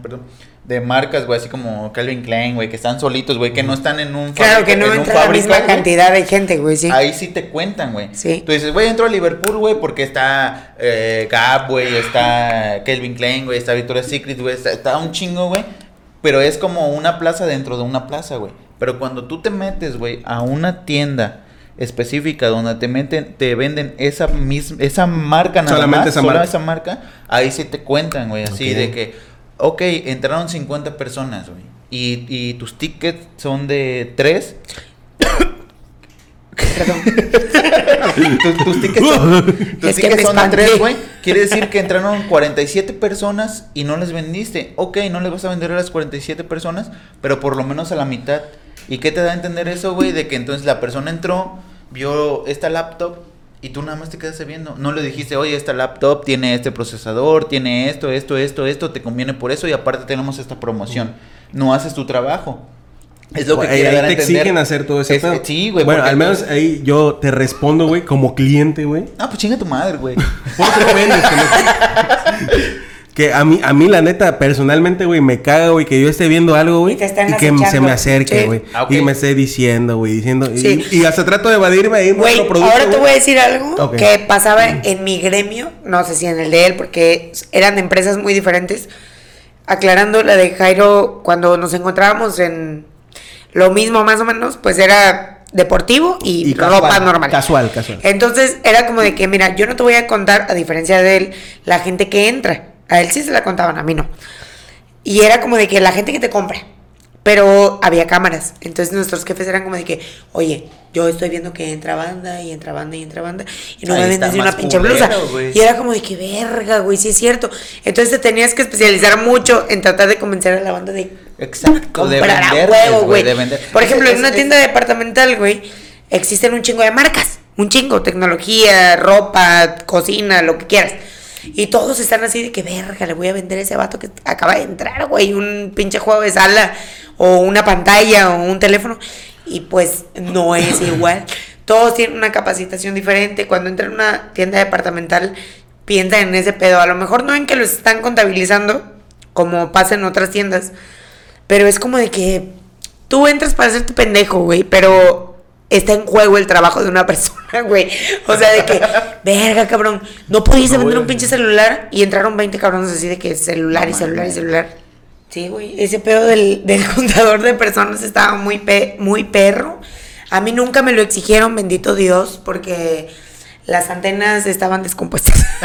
Perdón. De marcas, güey, así como Calvin Klein, güey, que están solitos, güey, que no están en un Claro que no en un entra la fábrica, misma güey. cantidad de gente, güey, sí. Ahí sí te cuentan, güey. Sí. Tú dices, güey, entro a Liverpool, güey, porque está eh, Gap, güey, está Calvin Klein, güey, está Victoria's Secret, güey, está, está un chingo, güey. Pero es como una plaza dentro de una plaza, güey. Pero cuando tú te metes, güey, a una tienda específica donde te meten, te venden esa misma, esa marca nada Solamente más, esa solo marca. esa marca, ahí sí te cuentan, güey, así Ok. de que, ok, entraron 50 personas, güey. Y, y tus tickets son de 3 tus, tus tickets son, tus Es tickets me son de espanté. tres, güey. Quiere decir que entraron 47 personas y no les vendiste. Ok, no les vas a vender a las 47 personas, pero por lo menos a la mitad. ¿Y qué te da a entender eso, güey? De que entonces la persona entró, vio esta laptop y tú nada más te quedaste viendo. No le dijiste, oye, esta laptop tiene este procesador, tiene esto, esto, esto, esto, te conviene por eso y aparte tenemos esta promoción. No haces tu trabajo. Es lo que Ahí- quiere ahí dar a te entender. exigen hacer todo ese Es- pedo. Sí, güey. Bueno, al menos ahí yo te respondo, güey, como cliente, güey. Ah, pues chinga tu madre, güey. ¿Por qué vendes? Que, a mí, a mí la neta, personalmente, güey, me caga, güey, que yo esté viendo algo, güey, Y que se me acerque, Sí. güey, Ah, y me esté diciendo, güey, diciendo, y- Sí. y, hasta trato de evadirme ahí Güey, otro producto, ahora te voy a decir algo que pasaba en mi gremio, no sé si en el de él, porque eran empresas muy diferentes. Aclarando la de Jairo, cuando nos encontrábamos en lo mismo más o menos, pues era deportivo y, Y ropa casual, normal. casual, casual. Entonces era como de que, mira, yo no te voy a contar, a diferencia de él, la gente que entra. A él sí se la contaban, a mí no. Y era como de que la gente que te compra. Pero había cámaras. Entonces nuestros jefes eran como de que, oye, yo estoy viendo que entra banda y entra banda y entra banda. Y no Ahí me vendes una pinche blusa. Y era como de que, verga, güey, sí es cierto. Entonces te tenías que especializar mucho en tratar de convencer a la banda de Exacto, de comprar a huevo, güey. Por ejemplo, Es- en una es- tienda departamental, güey, existen un chingo de marcas. Un chingo, tecnología, ropa, cocina, lo que quieras. Y todos están así de que, verga, le voy a vender a ese vato que acaba de entrar, güey, un pinche juego de sala, o una pantalla, o un teléfono. Y pues no es igual. Todos tienen una capacitación diferente. Cuando entran a una tienda departamental, piensan en ese pedo. A lo mejor no en que los están contabilizando, como pasa en otras tiendas, pero es como de que tú entras para hacerte pendejo, güey, pero está en juego el trabajo de una persona, güey. O sea, de que, verga, cabrón, no pudiste No, vender un pinche celular y entraron 20 cabrones así de que celular y celular y celular. Sí, güey, ese pedo del, del contador de personas estaba muy, pe- muy perro. A mí nunca me lo exigieron, bendito Dios, porque las antenas estaban descompuestas.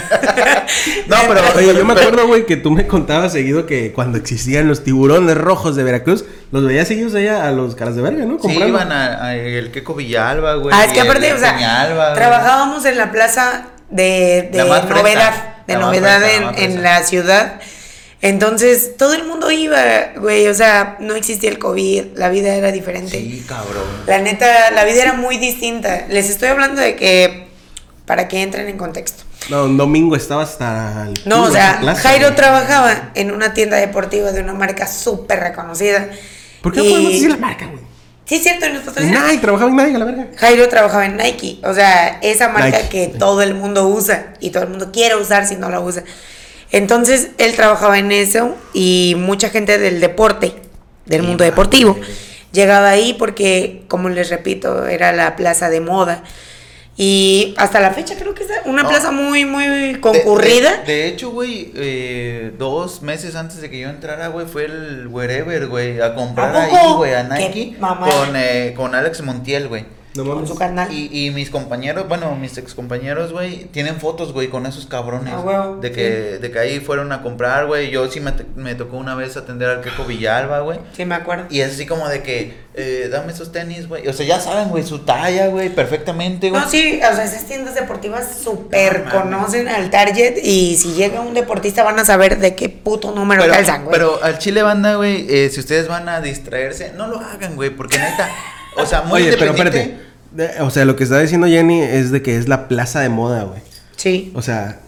No, pero- Oye, yo me acuerdo, güey, que tú me contabas seguido que cuando existían los tiburones rojos de Veracruz, los veías seguidos allá a los caras de verga, ¿no? Sí, iban a, a el Queco Villalba, güey. Ah, es que aparte, o sea, Peñalba, trabajábamos en la plaza de, de La novedad, de la novedad en, en la ciudad. Entonces, todo el mundo iba, güey, o sea, no existía el COVID, la vida era diferente. Sí, cabrón. La neta, la vida era muy distinta. Les estoy hablando de que, para que entren en contexto. No, un domingo estaba hasta el No, o sea, plaza, Jairo trabajaba en una tienda deportiva de una marca súper reconocida. ¿Por qué no podemos decir la marca, güey? Sí, es cierto. Nike, trabajaba en Nike, a la verga. Jairo trabajaba en Nike, o sea, esa marca Nike. que todo el mundo usa y todo el mundo quiere usar si no la usa. Entonces, él trabajaba en eso y mucha gente del deporte, del mundo deportivo, llegaba ahí porque, como les repito, era la plaza de moda Y hasta la fecha creo que es una No. plaza muy, muy concurrida. De, de hecho, güey, eh, dos meses antes de que yo entrara, güey, fue el Wherever, güey, a comprar ¿A ahí, güey, a ¡Qué Nike con, eh, con Alex Montiel, güey. No con su carnal. Y, y mis compañeros, bueno, mis ex compañeros, güey, tienen fotos, güey, con esos cabrones. Ah, huevo, de, que, de que ahí fueron a comprar, güey. Yo sí me, me tocó una vez atender al Queco Villalba, güey. Sí, me acuerdo. Y es así como de que, eh, dame esos tenis, güey. O sea, ya saben, güey, su talla, güey, perfectamente, güey. No, sí, o sea, esas tiendas deportivas súper No, conocen al target y si llega un deportista van a saber de qué puto número pero, calzan, güey. pero al chile banda, güey, eh, si ustedes van a distraerse, no lo hagan, güey, porque neta, o sea, muy Oye, pero espérate. De- O sea, lo que está diciendo Jenny es de que es la plaza de moda, güey. Sí. O sea,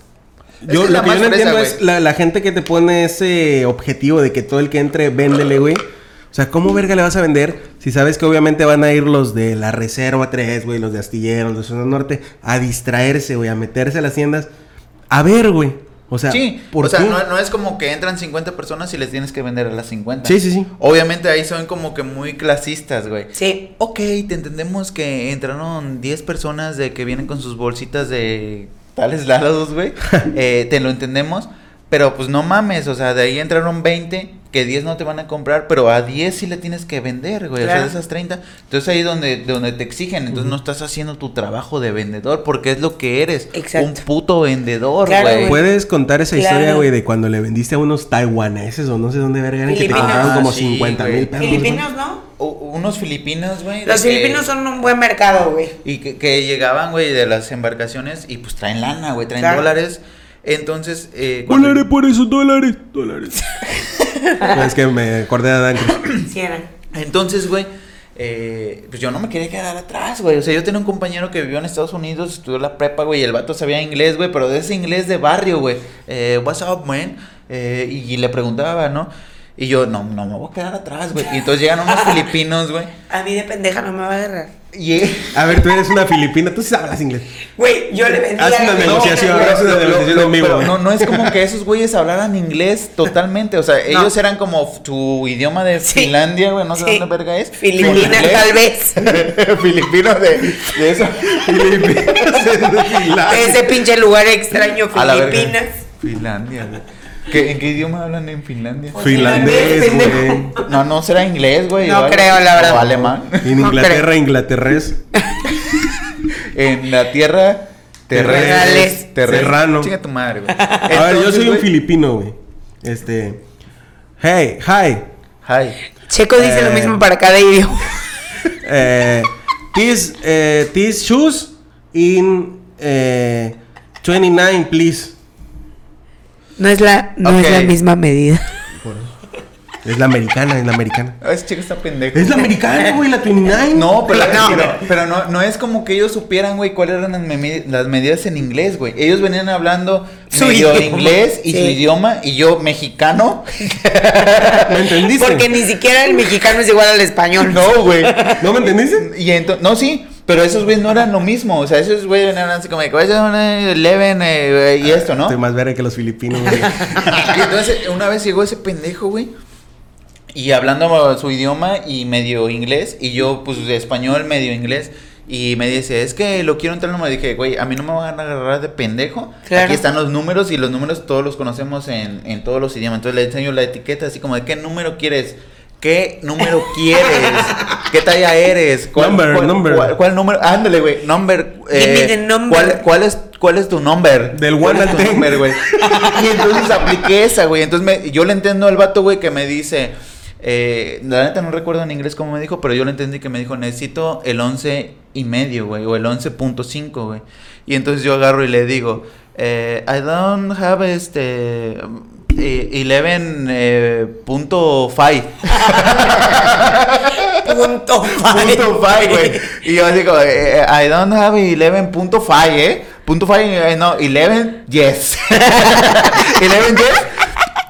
yo lo la que yo no fresa, entiendo es la, la gente que te pone ese objetivo de que todo el que entre, véndele, güey. O sea, ¿cómo verga le vas a vender si sabes que obviamente van a ir los de la Reserva 3, güey, los de Astilleros, los de Zona Norte, a distraerse, güey, a meterse a las tiendas? A ver, güey. O sea, sí, ¿por o sea, no, no es como que entran 50 personas y les tienes que vender a las 50. Sí, sí, sí. Obviamente ahí son como que muy clasistas, güey. Sí. Ok, te entendemos que entraron 10 personas de que vienen con sus bolsitas de tales lados, güey. Eh, te lo entendemos. Pero pues no mames, o sea, de ahí entraron 20, que 10 no te van a comprar, pero a 10 sí le tienes que vender, güey. O sea, de esas 30. Entonces ahí donde, donde te exigen, entonces no estás haciendo tu trabajo de vendedor, porque es lo que eres. Exacto. Un puto vendedor, Claro, güey. ¿Puedes contar esa Claro. historia, güey, de cuando le vendiste a unos taiwaneses o no sé dónde verga que te Filipinos. compraron como Ah, sí, 50 mil pesos? Filipinos, ¿no? Unos filipinos, güey. Los que- filipinos son un buen mercado, güey. Y que, que llegaban, güey, de las embarcaciones y pues traen lana, güey, traen Claro. dólares. Entonces, eh, cuando- Dólares por esos dólares, dólares. No, es que me acordé de Adán Cruz. Sí, eran. entonces, güey, eh, pues yo no me quería quedar atrás, güey. O sea, yo tenía un compañero que vivió en Estados Unidos, estudió la prepa, güey, y el vato sabía inglés, güey, pero de ese inglés de barrio, güey. Eh, what's up, man? Eh, y, y le preguntaba, ¿no? Y yo, no, no me voy a quedar atrás, güey. Y entonces llegan unos filipinos, güey. A mí de pendeja no me va a agarrar. Y A ver, tú eres una filipina, tú sí hablas inglés. Güey, yo le vendía. Haz una negociación, filipinos, haz una negociación pero güey. no, no es como que esos güeyes hablaran inglés totalmente. O sea, ellos eran como tu idioma de Sí. Finlandia, güey. No sé Sí. dónde verga es. Filipinas, tal vez. Filipino de, de eso. Ese pinche lugar extraño. Filipinas. Finlandia, güey. ¿Qué- ¿En qué idioma hablan en Finlandia? Finlandés, güey. No, no será inglés, güey. No creo, la verdad. O alemán. En No Inglaterra, creo. inglaterrés. En la tierra terrestre. Terrenales. Serrano. Chinga tu madre, güey. A ver, yo soy un filipino, güey. Este. Hey, hi. Hi. Checo dice Eh. lo mismo para cada idioma. Eh, these, eh, these shoes in eh, 29, please. No es la, no es la misma medida. Es la americana, es la americana. Ah, Ese chico está pendejo. Es la americana, güey, la 29. No, pero, No. pero, pero no, no es como que ellos supieran, güey, cuáles eran las, medidas en inglés, güey. Ellos venían hablando Su medio idioma. inglés y su idioma, y yo mexicano. ¿Me entendiste? Porque ni siquiera el mexicano es igual al español. No, güey. ¿No me entendiste? Y entonces, no, sí, pero esos güeyes no eran lo mismo. O sea, esos güeyes eran así como de, "Oye, una Eleven eh, y esto, ¿no? Estoy más verga que los filipinos, güey. Y entonces, una vez llegó ese pendejo, güey. Y hablando su idioma y medio inglés. Y yo, pues, de español, medio inglés. Y me dice, es que lo quiero entrar. Me dije, güey, a mí no me van a agarrar de pendejo. Claro. Aquí están los números y los números todos los conocemos en, en todos los idiomas. Entonces le enseño la etiqueta así como de qué número quieres. ¿Qué número quieres? ¿Qué talla eres? Number, cuál, number. cuál- cuál número? Ándale, güey. Number. Number. ¿cuál, cuál es, ¿Cuál es tu number? Del ¿Cuál one al number, güey? Y entonces apliqué esa, güey. Entonces me- yo le entiendo al vato, güey, que me dice. eh, la neta no recuerdo en inglés cómo me dijo, pero yo le entendí que me dijo, necesito el 11 y medio, güey, o el 11.5, güey. Y entonces yo agarro y le digo, eh, I don't have este... eh, 11 eh, punto five. Punto five. Güey. Y yo digo, eh, I don't have 11.5, ¿eh? Punto five, eh, no, 11, yes. 11, yes.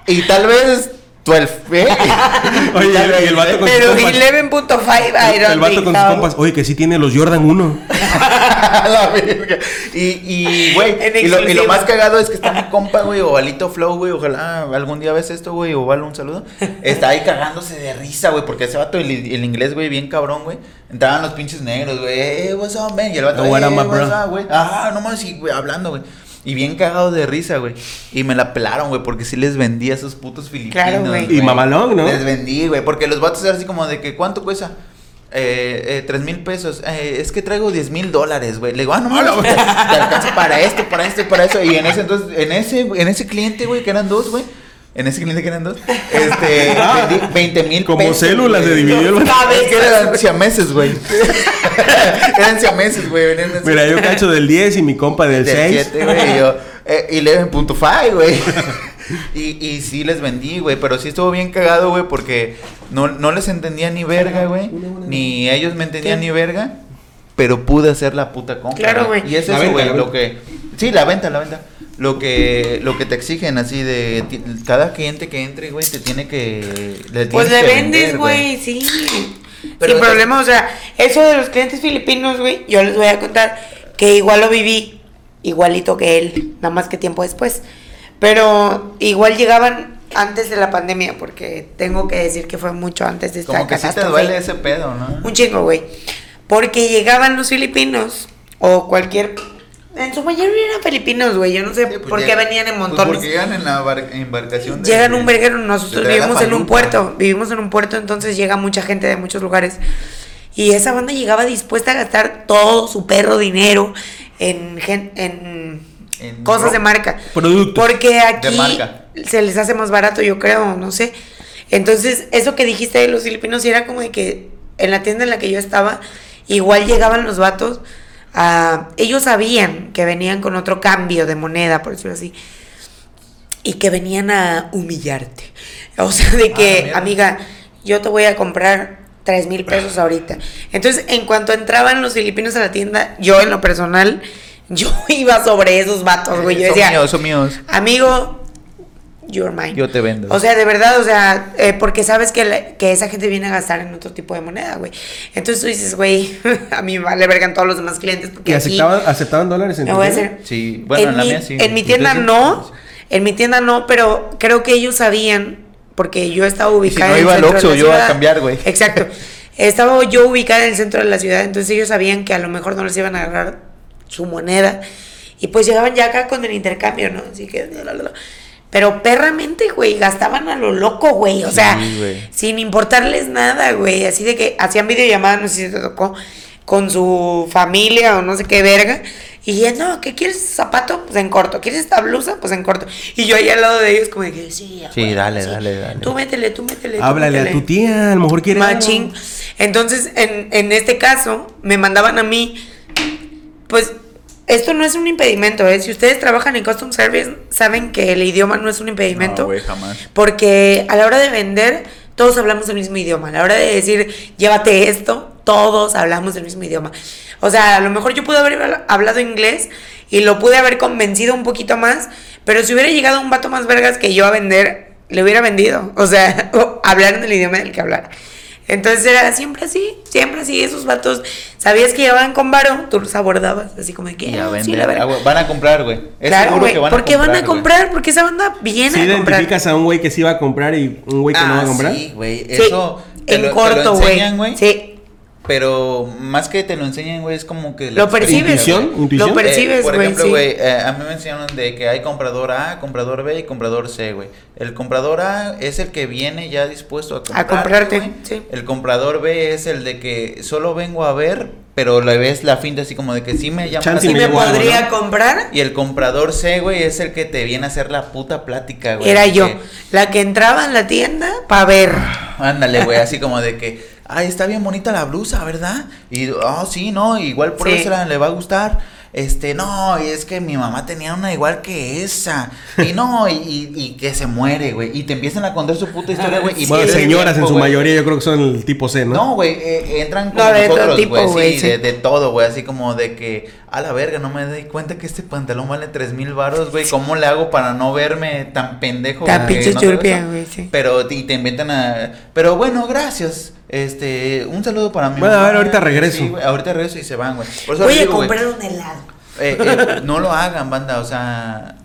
Y tal vez 12, ¿eh? Oye, y el vato con sus Pero compas. 11.5 I don't El vato con sus compas. Oye, que sí tiene los Jordan 1. A la verga. Y, y, güey, y, lo, y lo exclusiva. más cagado es que está mi compa, güey, Ovalito Flow, güey, ojalá algún día ves esto, güey, Oval, un saludo. Está ahí cagándose de risa, güey, porque ese vato, el, el inglés, güey, bien cabrón, güey. Entraban los pinches negros, güey, eh, what's up, man? Y el vato, Oh, what eh, what's up, güey. Ah, no más, y, güey, hablando, güey. Y bien cagado de risa, güey. Y me la pelaron, güey, porque sí les vendí a esos putos filipinos. Claro, güey. Y mamalón, ¿no? Les vendí, güey, porque los vatos eran así como de que, ¿cuánto cuesta? Eh, eh, tres mil pesos. Eh, es que traigo diez mil dólares, güey. Le digo, ah, no mames, te, te alcanza para esto, para esto y para eso. Y en ese entonces, en ese, en ese cliente, güey, que eran dos, güey. En ese cliente que eran dos, este, vendí 20 mil Como células se dividió el vato. Es que eran siameses, güey. eran siameses, güey. Mira, yo cacho del 10 y mi compa del Del 6. 7, güey. y yo, eh, 11.5, güey. Y, y sí les vendí, güey. Pero sí estuvo bien cagado, güey, porque no, no les entendía ni verga, güey. Ni ellos me entendían ¿Qué? ni verga. Pero pude hacer la puta compra. Claro, güey. Y es eso, güey, lo que. Sí, la venta, la venta. Lo que, lo que te exigen así de ti- cada cliente que entre, güey, te tiene que. le Pues le vendes, güey, sí. Pero Sin problema, o sea, eso de los clientes filipinos, güey, yo les voy a contar que igual lo viví, igualito que él, nada más que tiempo después. Pero igual llegaban antes de la pandemia, porque tengo que decir que fue mucho antes de esta Como que sí te duele ese pedo, ¿no? Un chingo, güey. Porque llegaban los filipinos o cualquier... En su mayoría eran filipinos, güey. Yo no sé Sí, pues por qué venían en pues montones. porque llegan en la bar- embarcación. de- Llegan un verguero, nosotros vivimos en un puerto, vivimos en un puerto, entonces llega mucha gente de muchos lugares. Y esa banda llegaba dispuesta a gastar todo su perro dinero en, en, En cosas de marca. Productos. Porque aquí marca. se les hace más barato, yo creo, no sé. Entonces, eso que dijiste de los filipinos, era como de que en la tienda en la que yo estaba, igual llegaban los vatos. A- ellos sabían que venían con otro cambio de moneda, por decirlo así y que venían a humillarte. O sea, de Ah, que, amiga, yo te voy a comprar tres mil pesos ahorita. Entonces, en cuanto entraban los filipinos a la tienda, yo en lo personal, yo iba sobre esos vatos, güey. Yo decía, míos, son míos. amigo, you're mine. Yo te vendo. O sea, de verdad, o sea, eh, porque sabes que, la- que esa gente viene a gastar en otro tipo de moneda, güey. Entonces tú dices, güey, a mí me vale vergan todos los demás clientes. Porque ¿Y aquí aceptaban, aceptaban dólares en tu voy a hacer Sí, bueno, en, la mi, mía sí. en mi tienda Entonces, no, en mi tienda no, pero creo que ellos sabían, porque yo estaba ubicada no en iba el al centro de Oxxo, la yo a ciudad. cambiar, güey. Exacto. Estaba yo ubicada en el centro de la ciudad, entonces ellos sabían que a lo mejor no les iban a agarrar su moneda. Y pues llegaban ya acá con el intercambio, ¿no? Así que... Pero perramente, güey, gastaban a lo loco, güey. O sea, Sí, sin importarles nada, güey. Así de que hacían videollamadas, no sé si te tocó, con su familia o no sé qué verga. Y ya, no, ¿qué quieres zapato? Pues en corto. ¿Quieres esta blusa? Pues en corto. Y yo ahí al lado de ellos como de que sí, a Sí, dale, dale, dale. Tú métele, tú métele. tú Háblale a tu tía, a lo mejor quiere. Machín. Entonces, en, en este caso, me mandaban a mí, pues, esto no es un impedimento, ¿eh? Si ustedes trabajan en Custom Service, saben que el idioma no es un impedimento. No, güey, jamás. Porque a la hora de vender, todos hablamos el mismo idioma. A la hora de decir, llévate esto, todos hablamos el mismo idioma. O sea, a lo mejor yo pude haber hablado inglés y lo pude haber convencido un poquito más, pero si hubiera llegado un vato más vergas que yo a vender, le hubiera vendido. O sea, hablar en el idioma del que hablar. Entonces era siempre así, siempre así. Esos vatos, sabías que llevaban con varo, tú los abordabas, así como de que. "Ah, sí, la verdad". Ah, van a comprar, güey. Claro, güey. que van ¿Por a qué van a güey. comprar? Porque esa banda viene a comprar. identificas a un güey que sí va a comprar y un güey que no va a Ah, comprar. Sí, güey. Sí, Eso. te en lo- corto, güey. Sí. Pero más que te lo enseñen, güey, es como que. la Lo percibes. Intuición, güey. intuición. Lo percibes, Eh, por güey. ejemplo, sí. güey, eh, a mí me enseñaron de que hay comprador A, comprador B y comprador C, güey. El comprador A es el que viene ya dispuesto a comprarte. comprarte, güey. sí. El comprador B es el de que solo vengo a ver, pero le ves la finta así como de que sí me llama la ¿Sí me me llevo algo, podría ¿no? comprar? Y el comprador C, güey, es el que te viene a hacer la puta plática, güey. Era yo, que- la que entraba en la tienda para ver. Ándale, güey, así como de que, ay, está bien bonita la blusa, ¿verdad? Y, oh, sí, no, igual por Sí. eso la- le va a gustar. este, no, y es que mi mamá tenía una igual que esa, y no, y, y, y que se muere, güey, y te empiezan a contar su puta historia, güey. y Bueno, señoras en su mayoría yo creo que son el tipo C, ¿no? No, güey, eh, entran No, de nosotros, tipo, sí, sí. De, de todo, güey, así como de que, a la verga, no me doy cuenta que este pantalón vale tres mil baros, güey, ¿cómo le hago para no verme tan pendejo? Tan güey, pinche no güey, sí. Pero y te inventan a, pero bueno, gracias, este, un saludo para mi Bueno, a ver, ahorita regreso. Sí, güey, ahorita regreso y se van, güey. Por eso Voy a güey, comprar un helado. eh, eh, no lo hagan, banda. O sea,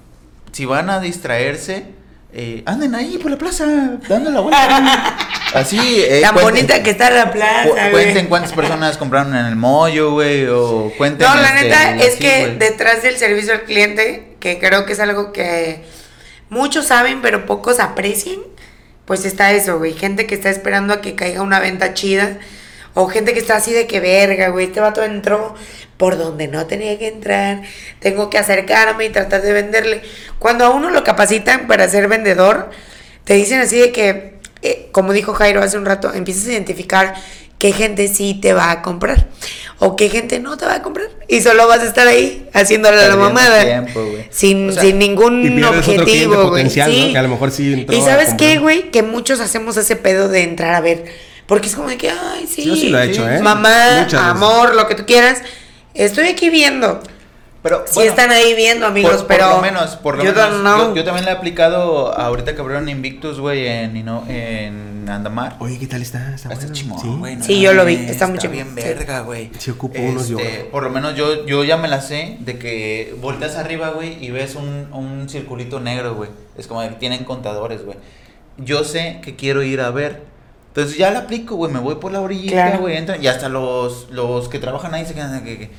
si van a distraerse, eh, anden ahí por la plaza, dando la vuelta. Así, eh, Tan cuenten- bonita que está la cu- plaza, güey. cuenten cuántas personas compraron en el mollo, güey, o cuenten. No, la este, neta es así, que güey. detrás del servicio al cliente, que creo que es algo que muchos saben, pero pocos aprecian, pues está eso, güey. Gente que está esperando a que caiga una venta chida. O gente que está así de que verga, güey. Este vato entró por donde no tenía que entrar. Tengo que acercarme y tratar de venderle. Cuando a uno lo capacitan para ser vendedor, te dicen así de que, eh, como dijo Jairo hace un rato, empiezas a identificar qué gente sí te va a comprar o qué gente no te va a comprar. Y solo vas a estar ahí haciéndole la Perdiendo mamada. tiempo, güey. sin, O sea, sin ningún y otro objetivo. Sí. Que a lo mejor sí entró Y sabes qué, güey, que muchos hacemos ese pedo de entrar a ver. Porque es como de que, ay, sí. Yo sí lo he hecho, ¿eh? Mamá, Muchas veces. amor, lo que tú quieras. Estoy aquí viendo. Pero, Sí bueno, están ahí viendo, amigos, por, por pero. lo menos, por lo yo menos. know. Yo, yo también le he aplicado ahorita que abrieron Invictus, güey, en, Hino- en Andamar. Oye, ¿qué tal está? Está, Está bueno. chingón, Sí. güey. no Sí, yo lo vi, está muy chingón, bien sí. verga, güey. Sí ocupo unos yo. Este, Por lo menos yo, yo ya me la sé de que volteas arriba, güey, y ves un, un circulito negro, güey. Es como que tienen contadores, güey. Yo sé que quiero ir a ver. Entonces ya la aplico, güey. Me voy por la orillita, Claro. güey. entran- Y hasta los, los que trabajan ahí se quedan de que. que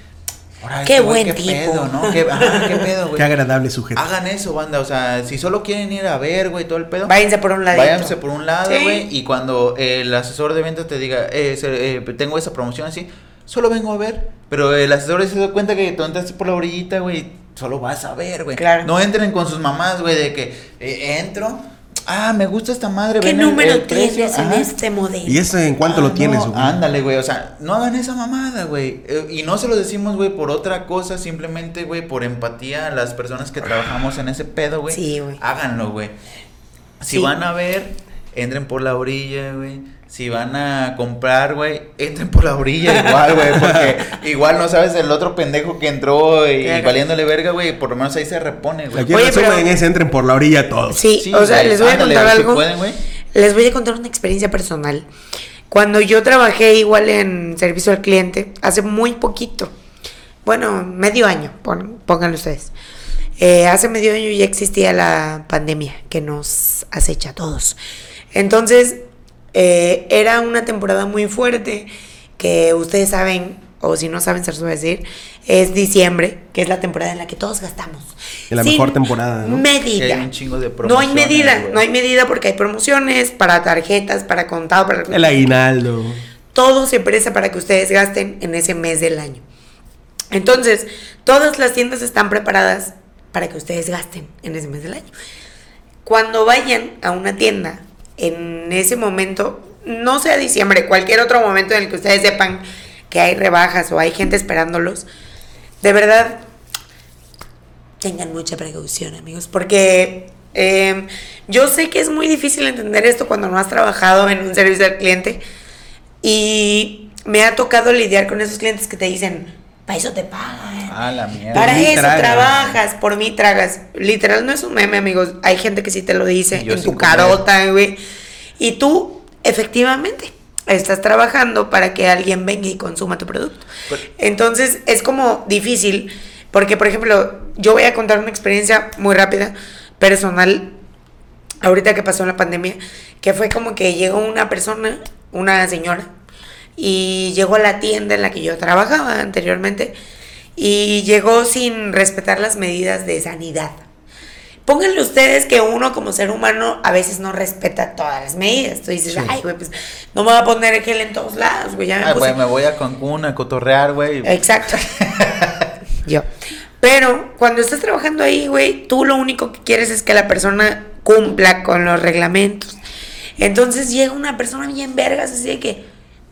"Ahora, Qué este buen qué tipo". pedo, ¿no? ¿Qué, ajá, qué pedo, güey. Qué agradable sujeto. Hagan eso, banda. O sea, si solo quieren ir a ver, güey, todo el pedo. Váyanse por un ladito. Váyanse por un lado, Sí. güey. Y cuando el asesor de ventas te diga, eh, se- eh, tengo esa promoción así, solo vengo a ver. Pero el asesor se da cuenta que tú entraste por la orillita, güey. Solo vas a ver, güey. Claro. No entren con sus mamás, güey, de que eh, entro. Ah, me gusta esta madre. ¿Qué el- número el precio". tienes en Ajá. este modelo? ¿Y eso en cuánto Ah, lo tienes? no, güey? ándale, güey. O sea, no hagan esa mamada, güey. Eh, y no se lo decimos, güey, por otra cosa. Simplemente, güey, por empatía a las personas que trabajamos en ese pedo, güey. Sí, güey. Háganlo, güey. Si Sí. van a ver, entren por la orilla, güey. Si van a comprar, güey, entren por la orilla igual, güey. Porque igual no sabes el otro pendejo que entró y, valiéndole verga, güey. Por lo menos ahí se repone, güey. Aquí en Oye, pero- es entren por la orilla todos. Sí, Sí, o sea, les voy a contar si algo. pueden, güey. Les voy a contar una experiencia personal. Cuando yo trabajé igual en servicio al cliente, hace muy poquito, bueno, medio año, pon- pónganlo ustedes. Eh, hace medio año ya existía la pandemia que nos acecha a todos. Entonces, eh, era una temporada muy fuerte que ustedes saben, o si no saben, se los voy a decir, es diciembre, que es la temporada en la que todos gastamos. Es la Sin mejor temporada, ¿no? Medida. Que hay un chingo de No hay medida, güey. no hay medida porque hay promociones para tarjetas, para contado, para El aguinaldo. todo se presta para que ustedes gasten en ese mes del año. Entonces, todas las tiendas están preparadas para que ustedes gasten en ese mes del año. Cuando vayan a una tienda en ese momento, no sea diciembre, cualquier otro momento en el que ustedes sepan que hay rebajas o hay gente esperándolos, de verdad tengan mucha precaución, amigos, porque eh, yo sé que es muy difícil entender esto cuando no has trabajado en un servicio al cliente y me ha tocado lidiar con esos clientes que te dicen, para eso te pagan. Ah, la mierda. Para eso tragas. trabajas, por mí tragas. Literal no es un meme, amigos. Hay gente que sí te lo dice Yo en tu comer. carota, güey. Y tú, efectivamente, estás trabajando para que alguien venga y consuma tu producto. Pero- Entonces, es como difícil, porque, por ejemplo, yo voy a contar una experiencia muy rápida, personal, ahorita que pasó la pandemia, que fue como que llegó una persona, una señora, y llegó a la tienda en la que yo trabajaba anteriormente, y llegó sin respetar las medidas de sanidad. Pónganle ustedes que uno como ser humano a veces no respeta todas las medidas. Tú dices, Sí. ay, güey, pues no me voy a poner gel en todos lados, güey, ya me Ay, puse- güey, me voy a Cancún a cotorrear, güey. Exacto. Yo. Pero cuando estás trabajando ahí, güey, tú lo único que quieres es que la persona cumpla con los reglamentos. Entonces llega una persona bien vergas, así de que,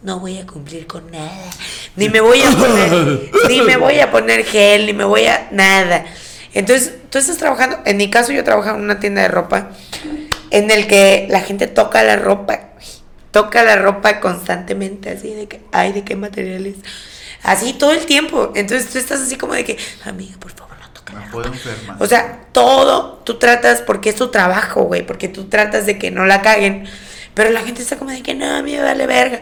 no voy a cumplir con nada. Ni me voy a poner, ni me voy a poner gel, ni me voy a nada. Entonces, tú estás trabajando, en mi caso yo trabajo en una tienda de ropa en el que la gente toca la ropa, güey. toca la ropa constantemente, así de que, ay, ¿de qué materiales? Así todo el tiempo. Entonces tú estás así como de que, amiga, por favor, no toques la ropa. puedo enfermar. O sea, todo tú tratas porque es tu trabajo, güey, porque tú tratas de que no la caguen, pero la gente está como de que no, a mí me vale verga.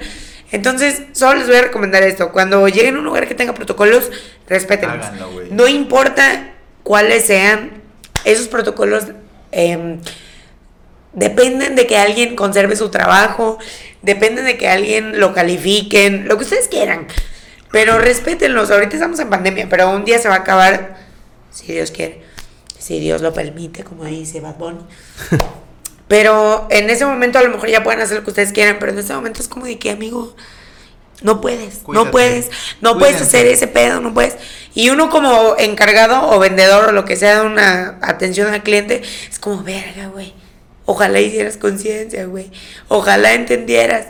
Entonces, solo les voy a recomendar esto, cuando lleguen a un lugar que tenga protocolos, respétenlos. Háganlo. No importa cuáles sean, esos protocolos em, dependen de que alguien conserve su trabajo, dependen de que alguien lo califiquen, lo que ustedes quieran. Pero respétenlos, ahorita estamos en pandemia, pero un día se va a acabar, si Dios quiere, si Dios lo permite, como dice Bad Bunny. Pero en ese momento a lo mejor ya pueden hacer lo que ustedes quieran, pero en ese momento es como de que, amigo, no puedes, Cuídate. no puedes, no puedes hacer ese pedo, no puedes. Y uno como encargado o vendedor o lo que sea de una atención al cliente, es como, verga, güey. Ojalá hicieras conciencia, güey. Ojalá entendieras.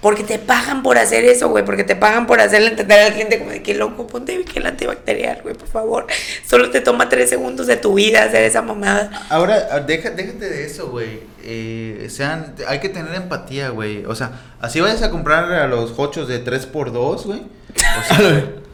Porque te pagan por hacer eso, güey. Porque te pagan por hacerle entender al cliente como de que loco, ponte el antibacterial, güey, por favor. Solo te toma tres segundos de tu vida hacer esa mamada. Ahora, ah, deja, déjate de eso, güey. Eh, sean, hay que tener empatía, güey. O sea, así vayas a comprar a los hochos de 3x2, güey. O sea,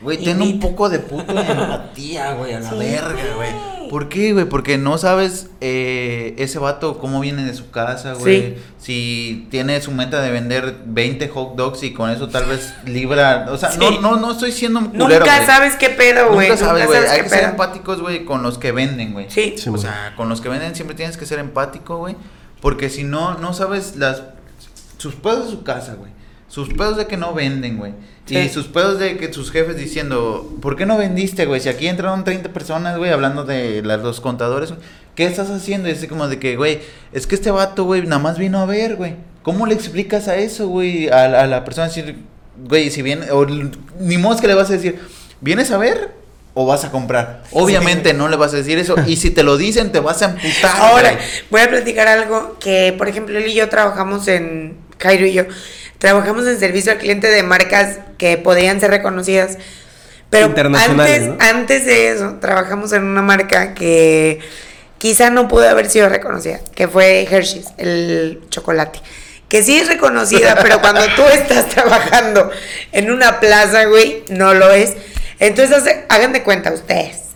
güey, ten un poco de puto empatía, güey, a la Sí, verga, güey. ¿Por qué, güey? Porque no sabes eh, ese vato cómo viene de su casa, güey. Sí. Si tiene su meta de vender 20 hot dogs y con eso tal vez libra. O sea, no, Sí. no, no estoy siendo un culero, Nunca sabes qué pedo, güey. Nunca sabes, güey. Hay que ser empáticos, güey, con los que venden, güey. Sí. Sí, O sea, con los que venden siempre tienes que ser empático, güey. Porque si no, no sabes las sus pedos de su casa, güey. Sus pedos de que no venden, güey. Y sus pedos de que sus jefes diciendo, ¿por qué no vendiste, güey? Si aquí entraron 30 personas, güey, hablando de las, los contadores, güey. ¿Qué estás haciendo? Y así como de que, güey, es que este vato, güey, nada más vino a ver, güey. ¿Cómo le explicas a eso, güey? A, a la persona decir, güey, si viene, o ni modo que le vas a decir, ¿vienes a ver? O vas a comprar. Obviamente no le vas a decir eso. Y si te lo dicen, te vas a emputar. Ahora, güey. voy a platicar algo que, por ejemplo, él y yo trabajamos en, Cairo y yo, trabajamos en servicio al cliente de marcas que podrían ser reconocidas. Pero antes, ¿no? antes de eso, trabajamos en una marca que quizá no pudo haber sido reconocida, que fue Hershey's, el chocolate. Que sí es reconocida, pero cuando tú estás trabajando en una plaza, güey, no lo es. Entonces, hagan de cuenta ustedes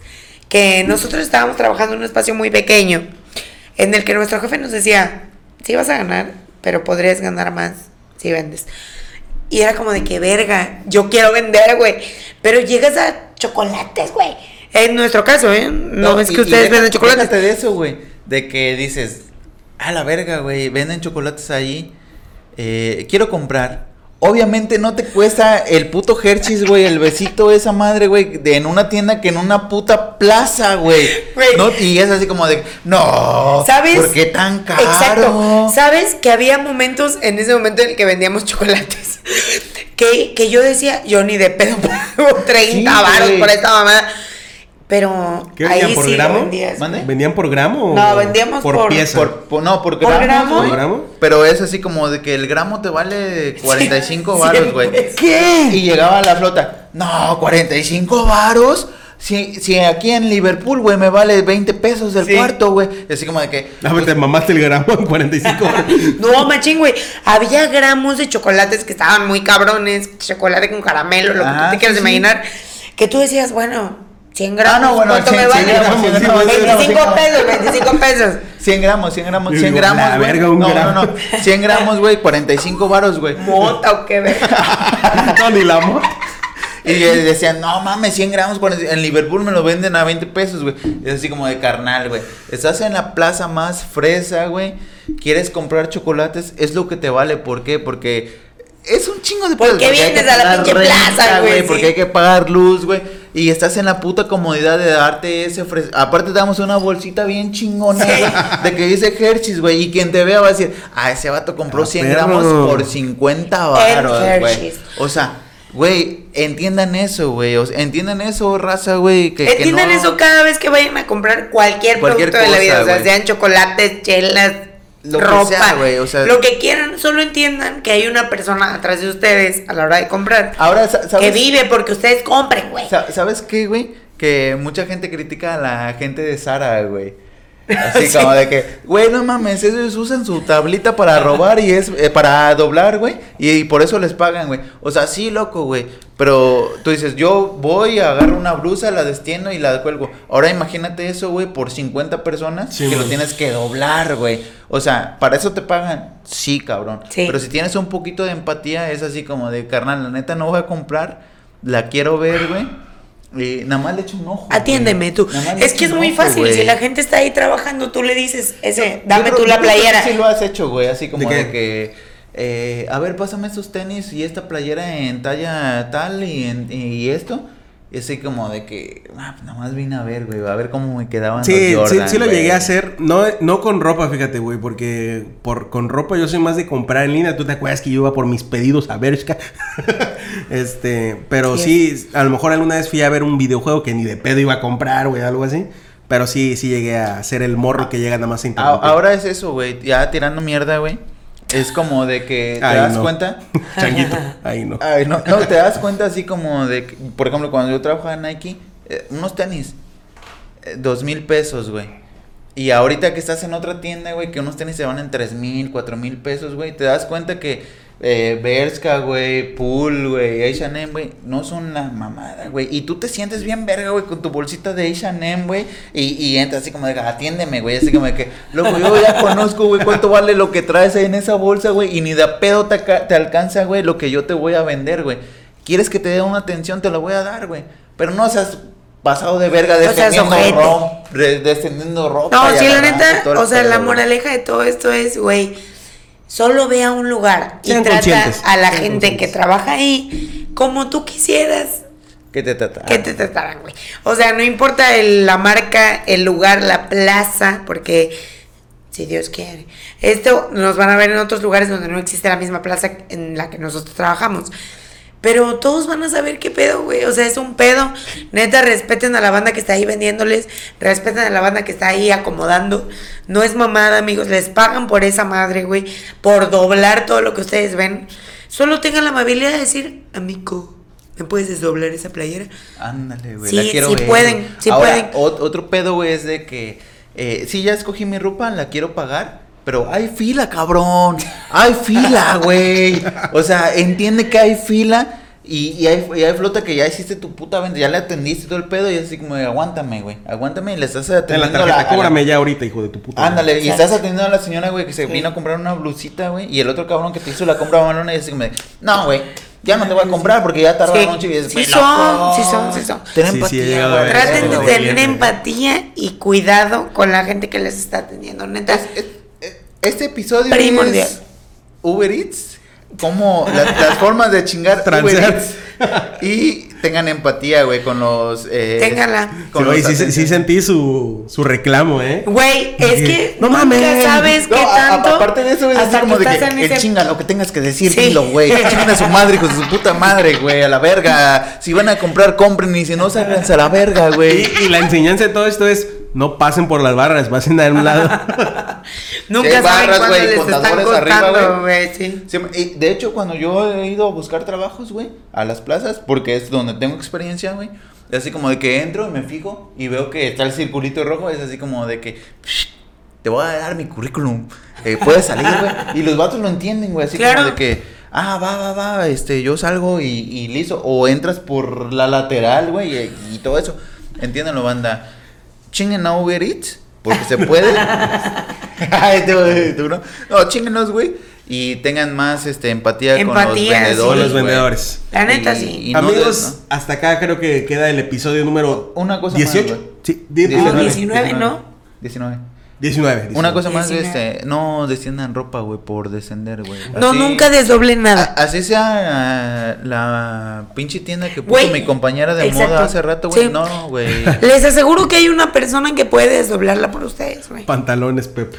que nosotros estábamos trabajando en un espacio muy pequeño, en el que nuestro jefe nos decía, sí vas a ganar, pero podrías ganar más si vendes. Y era como de que verga, yo quiero vender, güey. Pero llegas a chocolates, güey. En nuestro caso, ¿eh? No, es y- que ustedes deja- venden chocolates. de eso, güey. De que dices, a la verga, güey, venden chocolates ahí. eh, quiero comprar. Obviamente no te cuesta el puto Hershey's, güey, el besito esa madre, güey, de en una tienda que en una puta plaza, güey. No, y es así como de, no, ¿Sabes? ¿por qué tan caro? Exacto. ¿Sabes que había momentos en ese momento en el que vendíamos chocolates? Que, que yo decía, yo ni de pedo pago 30 Sí, varos güey. por esta mamada. Pero ¿Qué ahí vendían por sí gramo? vendías. ¿Mande? ¿Vendían por gramo? No, vendíamos por- pieza. Por, por- no, por ¿Por gramo? ¿Por gramo? Pero es así como de que el gramo te vale 45 Sí, varos, güey. ¿Qué? Y llegaba la flota. No, 45 varos. Si, si aquí en Liverpool, güey, me vale 20 pesos el Sí. cuarto, güey. Así como de que. A ver, te mamaste el gramo en 45 horas. No, machín, güey. Había gramos de chocolates que estaban muy cabrones. Chocolate con caramelo, lo que Ah, tú te quieras sí. imaginar. Que tú decías, bueno, 100 gramos. Ah, no, bueno, ¿Cuánto 100, me 100 vale? gramos, 100 gramos, 25 pesos, 25 pesos. 100 gramos, 100 gramos, Y 100 digo, la gramos, güey. verga, un No, no, gramo. no. 100 gramos, güey, 45 varos, güey. Mota o qué ver. no, ni la mo- Y decían, no mames, 100 gramos, 40 en Liverpool me lo venden a 20 pesos, güey. Es así como de carnal, güey. Estás en la plaza más fresa, güey. Quieres comprar chocolates, es lo que te vale. ¿Por qué? Porque es un chingo de ¿Por pedos, qué vienes a la pinche plaza, güey? Porque Sí. hay que pagar luz, güey. Y estás en la puta comodidad de darte ese fres... Aparte te damos una bolsita bien chingona, güey. De que dice Hershey's, güey. Y quien te vea va a decir, ah, ese vato compró Ah, 100 perro. gramos por 50 varos, güey. O sea, güey, entiendan eso, güey. O sea, entiendan eso, raza, güey. Que, que Entiendan no- eso cada vez que vayan a comprar cualquier, Cualquier producto de la vida. cosa, O sea, sean chocolates, chelas, Lo que ropa, sea, güey, o sea- lo que quieran, solo entiendan que hay una persona atrás de ustedes a la hora de comprar Ahora, que vive porque ustedes compren, güey. Sa- ¿Sabes qué, güey? Que mucha gente critica a la gente de Sara, güey. Así Sí. como de que, güey, no mames, ellos usan su tablita para robar y es eh, para doblar, güey, y, y por eso les pagan, güey. O sea, sí, loco, güey. Pero tú dices, yo voy, agarro una blusa, la destiendo y la cuelgo. Ahora imagínate eso, güey, por 50 personas Sí, que lo tienes que doblar, güey. O sea, ¿para eso te pagan? Sí, cabrón. Sí. Pero si tienes un poquito de empatía, es así como de, carnal, la neta no voy a comprar, la quiero ver, güey. Y nada más le echo un ojo. güey. Atiéndeme tú. Más le Es que es muy ojo, fácil. güey. Si la gente está ahí trabajando, tú le dices, ese, Yo dame creo- tú yo la creo que playera. Sí lo has hecho, güey, así como ¿De que, eh, a ver, pásame estos tenis y esta playera en talla tal y, en- y esto. Y así como de que, ah, pues nada más vine a ver, güey, a ver cómo me quedaban Sí, los sí, Jordan, sí lo güey. llegué a hacer. No, no con ropa, fíjate, güey, porque por, con ropa yo soy más de comprar en línea. Tú te acuerdas que yo iba por mis pedidos a Bershka. este, pero Sí. sí, a lo mejor alguna vez fui a ver un videojuego que ni de pedo iba a comprar, güey, algo así. Pero sí, sí llegué a ser el morro que llega nada más a interrumpir. ahora es eso, güey, ya tirando mierda, güey. Es como de que te Ay, das no. cuenta. Changuito, ahí no. Ay, no, no, te das cuenta así como de, que, por ejemplo, cuando yo trabajaba en Nike, eh, unos tenis, eh, dos mil pesos, güey. Y ahorita que estás en otra tienda, güey, que unos tenis se van en tres mil, cuatro mil pesos, güey, te das cuenta que eh, Bershka, güey, Pool, güey, H&M, güey, no son la mamada, güey. Y tú te sientes bien verga, güey, con tu bolsita de H&M, güey, y, y entras así como de, atiéndeme, güey, así como de que, loco, yo ya conozco, güey, cuánto vale lo que traes ahí en esa bolsa, güey, y ni de pedo te, te alcanza, güey, lo que yo te voy a vender, güey. ¿Quieres que te dé una atención? Te la voy a dar, güey. Pero no seas pasado de verga seas defendiendo, ojete. ro- de- defendiendo ropa. No, sí, la neta, o sea, la moraleja de todo esto es, güey, solo ve a un lugar y trata a la gente que trabaja ahí como tú quisieras ¿Qué te trata? que te trataran, güey. O sea, no importa el- la marca, el lugar, la plaza, porque si Dios quiere. Esto nos van a ver en otros lugares donde no existe la misma plaza en la que nosotros trabajamos. Pero todos van a saber qué pedo, güey. O sea, es un pedo. Neta, respeten a la banda que está ahí vendiéndoles. Respeten a la banda que está ahí acomodando. No es mamada, amigos. Les pagan por esa madre, güey. Por doblar todo lo que ustedes ven. Solo tengan la amabilidad de decir, amigo, ¿me puedes desdoblar esa playera? Ándale, güey. Sí, la quiero sí ver, pueden, sí Ahora, pueden. ot- otro pedo, güey, es de que eh, sí, ya escogí mi ropa, la quiero pagar. Pero hay fila, cabrón. Hay fila, güey. O sea, entiende que hay fila. Y, y hay, y hay flota que ya hiciste tu puta venta, ya le atendiste todo el pedo y así como de, aguántame, güey, aguántame y le estás En atendiendo la a tarjeta, a la- cóbrame ya ahorita, hijo de tu puta. madre. Ándale, y estás atendiendo a la señora, güey, que se Sí. vino a comprar una blusita, güey, y el otro cabrón que te hizo la compra malona y así como de, no, güey, ya no te voy a comprar porque ya tardaron Sí. mucho y es Sí son, sí son, sí son. Ten Sí, sí, empatía, a ver Traten de tener empatía y cuidado con la gente que les está atendiendo. Neta, Es- es- es- Este episodio Primordial. es Uber Eats, como la- las formas de chingar Uber. Eats. Y tengan empatía, güey, con los... Eh, Ténganla. con Sí, los sí, sí, sentí su, su reclamo, ¿eh? Güey, es que No nunca mames. sabes No, qué a- a- tanto. aparte de eso, es así como de que el ese- chinga lo que tengas que decir, Sí. dilo, güey. Chingan a su madre, hijo de su puta madre, güey. A la verga. Si van a comprar, compren. Y si no, sáquense a la verga, güey. Y, y la enseñanza de todo esto es, no pasen por las barras, pasen a un lado. Nunca Sí, saben barras, güey, les están contadores arriba, güey. Sí. De hecho, cuando yo he ido a buscar trabajos, güey, a las plazas, porque es donde tengo experiencia, güey, es así como de que entro y me fijo y veo que está el circulito rojo, es así como de que "Psh, te voy a dar mi currículum, eh, puedes salir, güey. Y los vatos lo entienden, güey, así Claro. como de que, ah, va, va, va, este, yo salgo y, y listo, o entras por la lateral, güey, y, y todo eso. Entiéndanlo, banda. Chinguen a Uber Eats, porque se puede. Ay, tú, tú, ¿no? No, chinguenos, güey. Y tengan más este, empatía, con los vendedores. sí. Con los güey. vendedores. La neta, Y- sí. y no Amigos, hasta acá creo que queda el episodio número Una cosa 18. más, güey. sí, di- Ah, 19. 19, ¿no? 19. 19. Una cosa más, 19. este, no desciendan ropa, güey, por descender, güey. No, Así- nunca desdoblen a- nada. Así sea ah, la pinche tienda que puso mi compañera de exacto. moda hace rato, güey. Sí. No, güey. Les aseguro que hay una persona que puede desdoblarla por ustedes, güey. Pantalones, Pepe.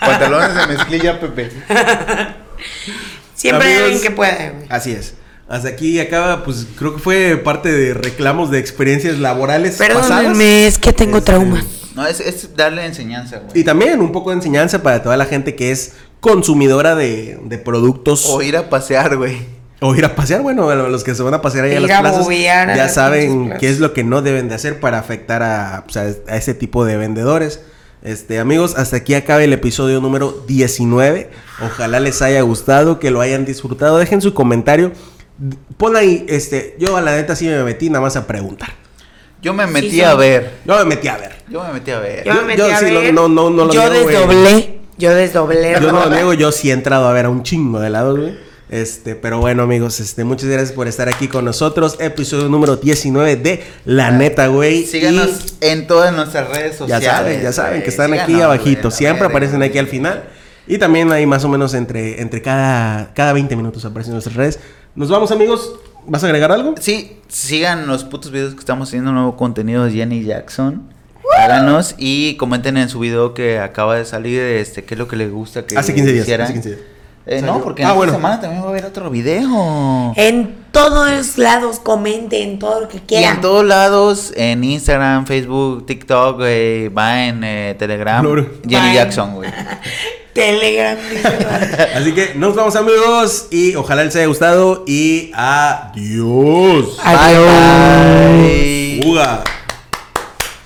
Pantalones de mezclilla, Pepe. Siempre hay alguien que puede, güey. Así es. Hasta aquí acaba, pues creo que fue parte de reclamos de experiencias laborales pasadas. Perdónenme, es que tengo Este, traumas. No, es, es darle enseñanza, güey. Y también un poco de enseñanza para toda la gente que es consumidora de, de productos. O ir a pasear, güey. O ir a pasear, bueno, los que se van a pasear ahí a las a plazas ya las saben qué es lo que no deben de hacer para afectar a, pues, a- a ese tipo de vendedores. Este, amigos, hasta aquí acaba el episodio número 19. Ojalá les haya gustado, que lo hayan disfrutado. Dejen su comentario. Pon ahí, este, yo a la neta sí me metí nada más a preguntar. Yo me metí a ver. Yo me metí a ver. Yo me metí a ver. Yo, Yo- me metí yo a sí lo- ver. no- no- no lo Yo niego, güey. desdoblé. Yo desdoblé. Yo no lo niego, yo sí he entrado a ver a un chingo de lados, güey. Este, pero bueno, amigos, este, muchas gracias por estar aquí con nosotros. Episodio número 19 de La Neta, güey. Síganos en todas nuestras redes sociales. ya saben, ya saben güey. que están aquí abajito. güey, Siempre aparecen aquí al final. Y también ahí más o menos entre, entre cada, cada 20 minutos aparecen nuestras redes. Nos vamos, amigos. ¿Vas a agregar algo? Sí, sigan los putos videos que estamos haciendo nuevo contenido de Jenny Jackson. Háganos y comenten en su video que acaba de salir este qué es lo que les gusta que Hace 15 días. hicieran. Hace 15 días. Eh, no, porque Ah, en esta bueno. semana también va a haber otro video. En todos lados comenten todo lo que Y quieran. en todos lados, en Instagram, Facebook, TikTok, güey, va en eh, Telegram. Jenny Jackson, güey. Telegram. Así que nos vamos, amigos. Y ojalá les haya gustado. Y adiós. Adiós. Bye. Uga.